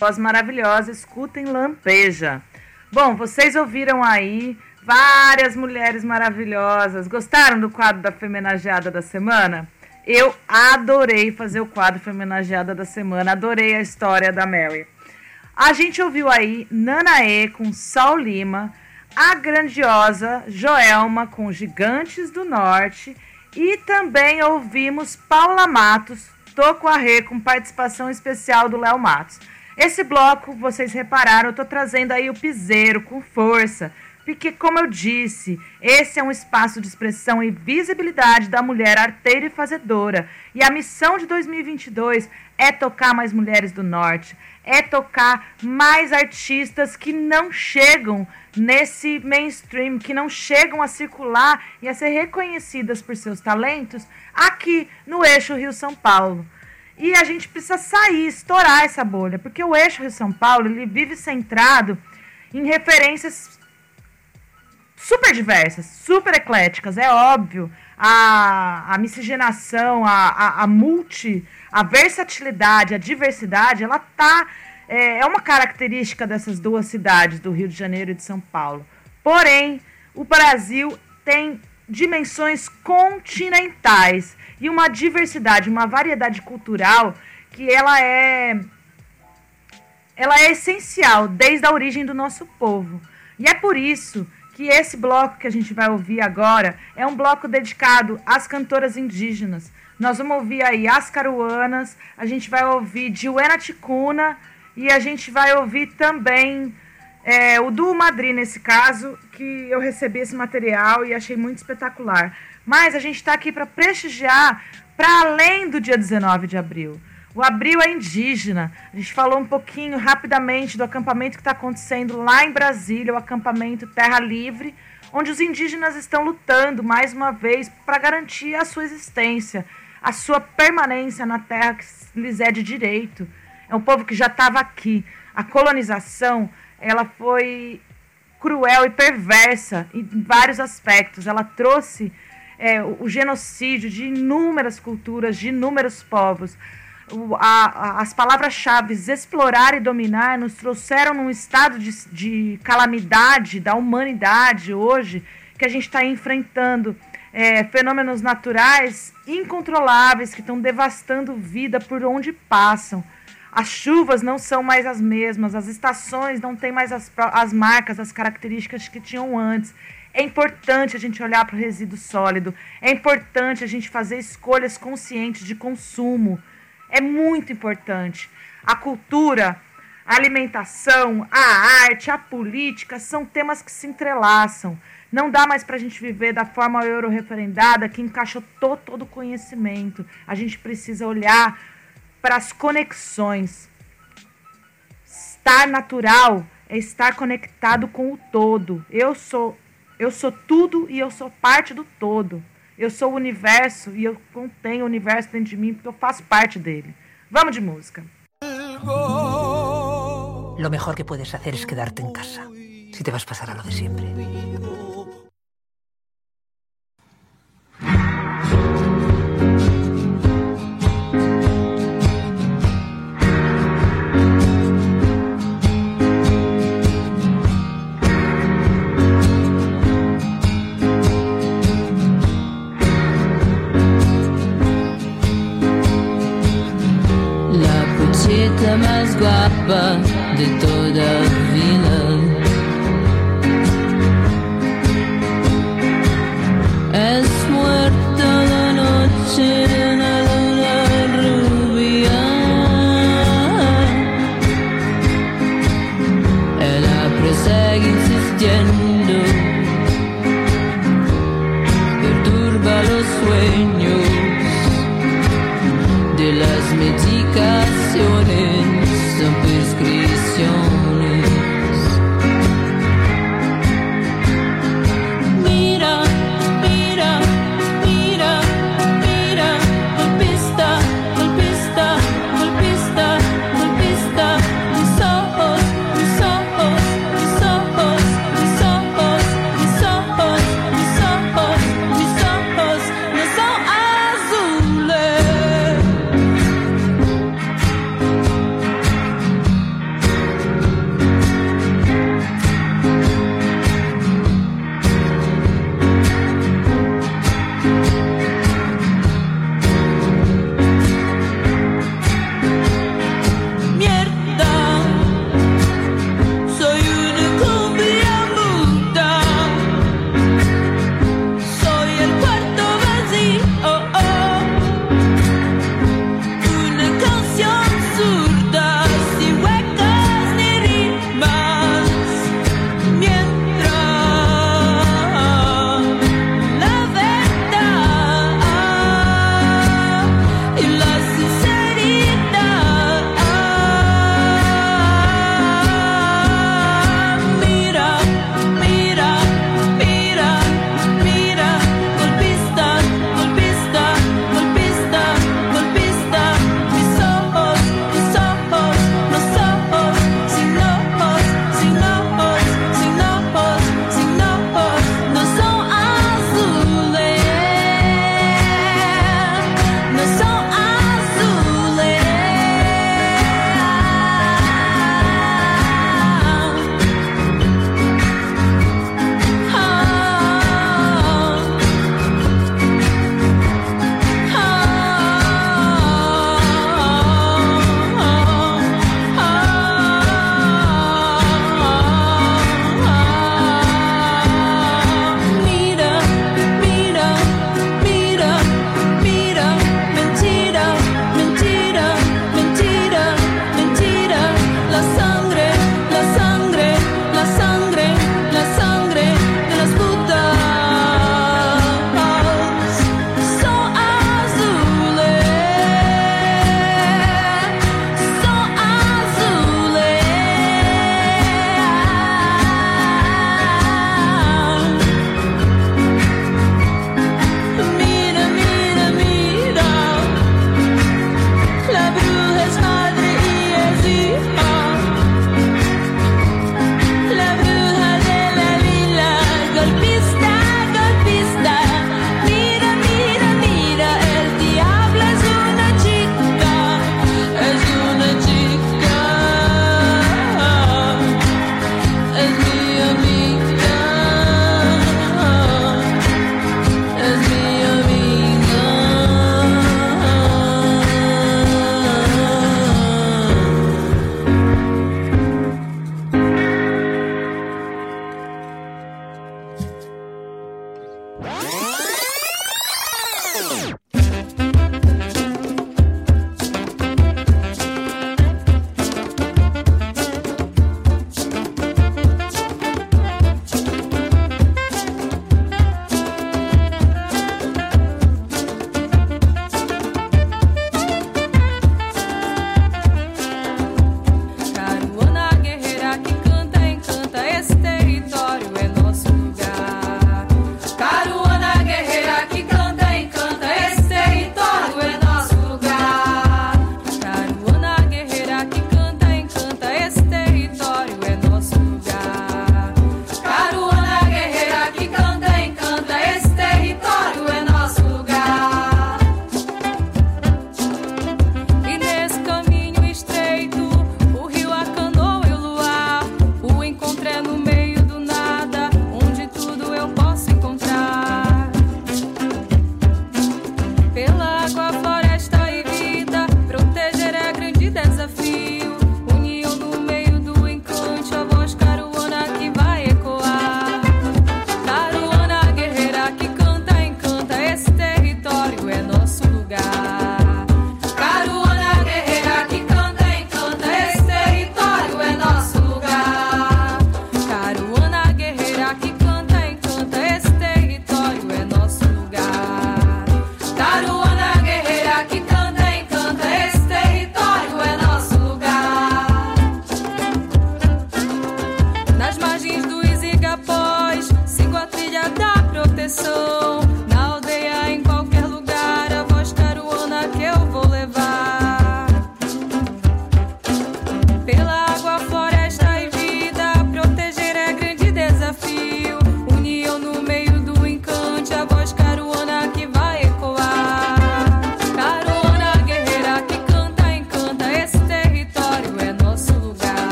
Voz maravilhosa, escutem Lampeja. Bom, vocês ouviram aí várias mulheres maravilhosas. Gostaram do quadro da Femenageada da Semana? Eu adorei fazer o quadro Femenageada da Semana, adorei a história da Mary. A gente ouviu aí Nanae com Sol Lima, grandiosa Joelma com Gigantes do Norte e também ouvimos Paula Matos, Toco Arrê, com participação especial do Léo Matos. Esse bloco, vocês repararam, eu tô trazendo aí o piseiro com força, porque, como eu disse, esse é um espaço de expressão e visibilidade da mulher arteira e fazedora. E a missão de 2022 é tocar mais mulheres do Norte, é tocar mais artistas que não chegam nesse mainstream, que não chegam a circular e a ser reconhecidas por seus talentos aqui no eixo Rio-São Paulo. E a gente precisa sair, estourar essa bolha, porque o eixo Rio-São Paulo ele vive centrado em referências super diversas, super ecléticas, é óbvio. A, a miscigenação, a, a, a multi, a versatilidade, a diversidade, ela tá é, é uma característica dessas duas cidades, do Rio de Janeiro e de São Paulo. Porém, o Brasil tem dimensões continentais e uma diversidade, uma variedade cultural que ela é ela é essencial desde a origem do nosso povo. E é por isso que esse bloco que a gente vai ouvir agora é um bloco dedicado às cantoras indígenas. Nós vamos ouvir aí as caruanas, a gente vai ouvir Diuena Ticuna e a gente vai ouvir também é, o Duo Madri, nesse caso, que eu recebi esse material e achei muito espetacular. Mas a gente está aqui para prestigiar para além do dia 19 de abril. O abril é indígena. A gente falou um pouquinho rapidamente do acampamento que está acontecendo lá em Brasília, o acampamento Terra Livre, onde os indígenas estão lutando mais uma vez para garantir a sua existência, a sua permanência na terra que lhes é de direito. É um povo que já estava aqui. A colonização, ela foi cruel e perversa em vários aspectos. Ela trouxe é, o genocídio de inúmeras culturas, de inúmeros povos o, a, a, as palavras-chave explorar e dominar nos trouxeram num estado de, de calamidade da humanidade hoje que a gente está enfrentando é, fenômenos naturais incontroláveis que estão devastando vida por onde passam. As chuvas não são mais as mesmas, as estações não têm mais as, as marcas, as características que tinham antes. É importante a gente olhar para o resíduo sólido, é importante a gente fazer escolhas conscientes de consumo é muito importante. A cultura, a alimentação, a arte, a política são temas que se entrelaçam. Não dá mais para a gente viver da forma euro-referendada que encaixotou todo o conhecimento. A gente precisa olhar para as conexões. Estar natural é estar conectado com o todo. Eu sou eu sou tudo e eu sou parte do todo. Eu sou o universo e eu contenho o universo dentro de mim porque eu faço parte dele. Vamos de música. Lo mejor que puedes hacer es quedarte en casa. Si te vas a pasar a lo de siempre. Más guapa de toda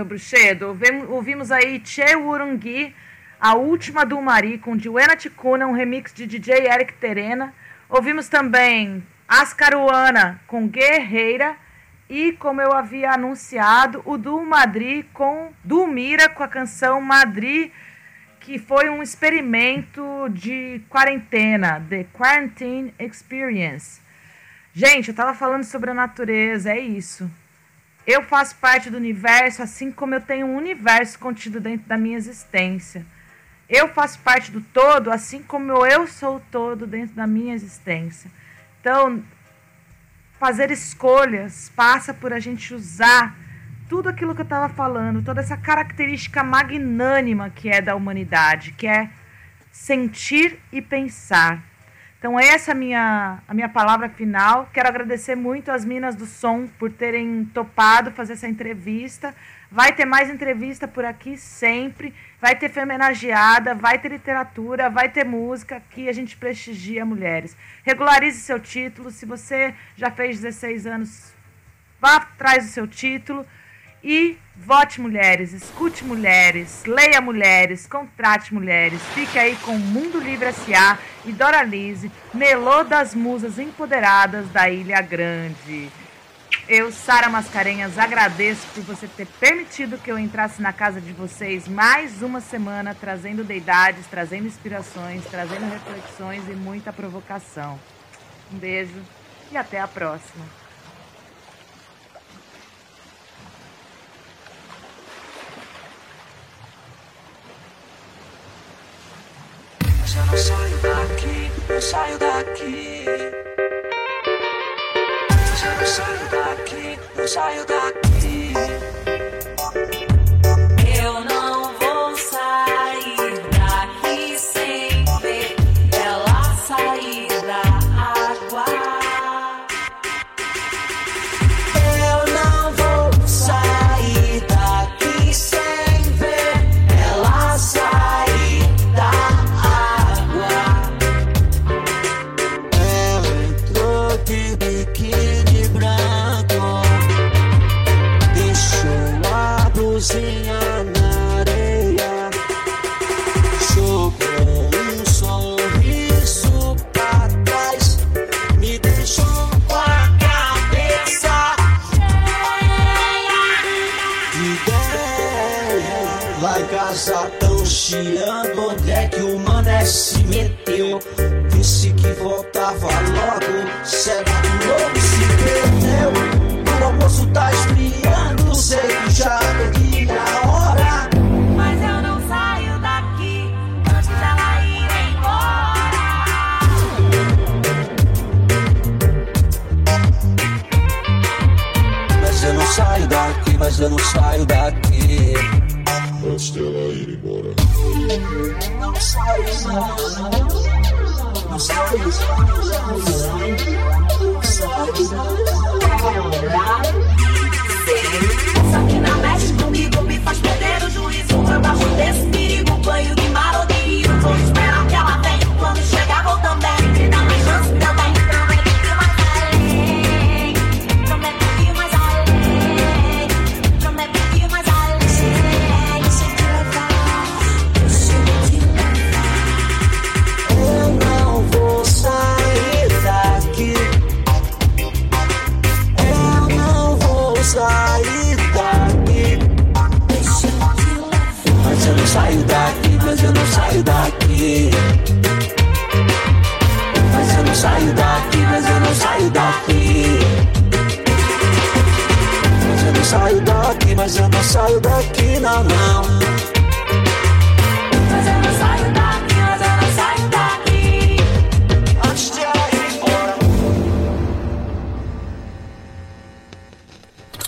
meu bruxedo. Ouvim- Ouvimos aí Che Urungi, a última do Mari, com Diana Ticuna, um remix de DJ Eric Terena. Ouvimos também Ascaruana com Guerreira. E, como eu havia anunciado, o do Madrid com do Mira com a canção Madrid, que foi um experimento de quarentena, The Quarantine Experience. Gente, eu tava falando sobre a natureza, é isso. Eu faço parte do universo, assim como eu tenho um universo contido dentro da minha existência. Eu faço parte do todo, assim como eu sou o todo dentro da minha existência. Então, fazer escolhas passa por a gente usar tudo aquilo que eu estava falando, toda essa característica magnânima que é da humanidade, que é sentir e pensar. Então, essa é a minha, a minha palavra final. Quero agradecer muito às Minas do Som por terem topado fazer essa entrevista. Vai ter mais entrevista por aqui sempre. Vai ter homenageada, vai ter literatura, vai ter música. Aqui a gente prestigia mulheres. Regularize seu título. Se você já fez 16 anos, vá atrás do seu título. E vote mulheres, escute mulheres, leia mulheres, contrate mulheres. Fique aí com Mundo Livre S.A. e Doralize, melô das musas empoderadas da Ilha Grande. Eu, Sara Mascarenhas, agradeço por você ter permitido que eu entrasse na casa de vocês mais uma semana, trazendo deidades, trazendo inspirações, trazendo reflexões e muita provocação. Um beijo e até a próxima. Mas eu não saio daqui, não saio daqui. Mas eu não saio daqui, não saio daqui. Disse que voltava logo, será que o louco se perdeu? O almoço tá esfriando, sei que já perdi a hora. Mas eu não saio daqui antes dela ir embora. Mas eu não saio daqui, mas eu não saio daqui. Antes dela ir embora. Não saio, não. Não saio, não Só que não mexe comigo, me faz perder o juízo. Baixo desse perigo, banho de Mas eu não saio daqui, mas eu não saio daqui. Mas eu não saio daqui, mas eu não saio daqui, não, não.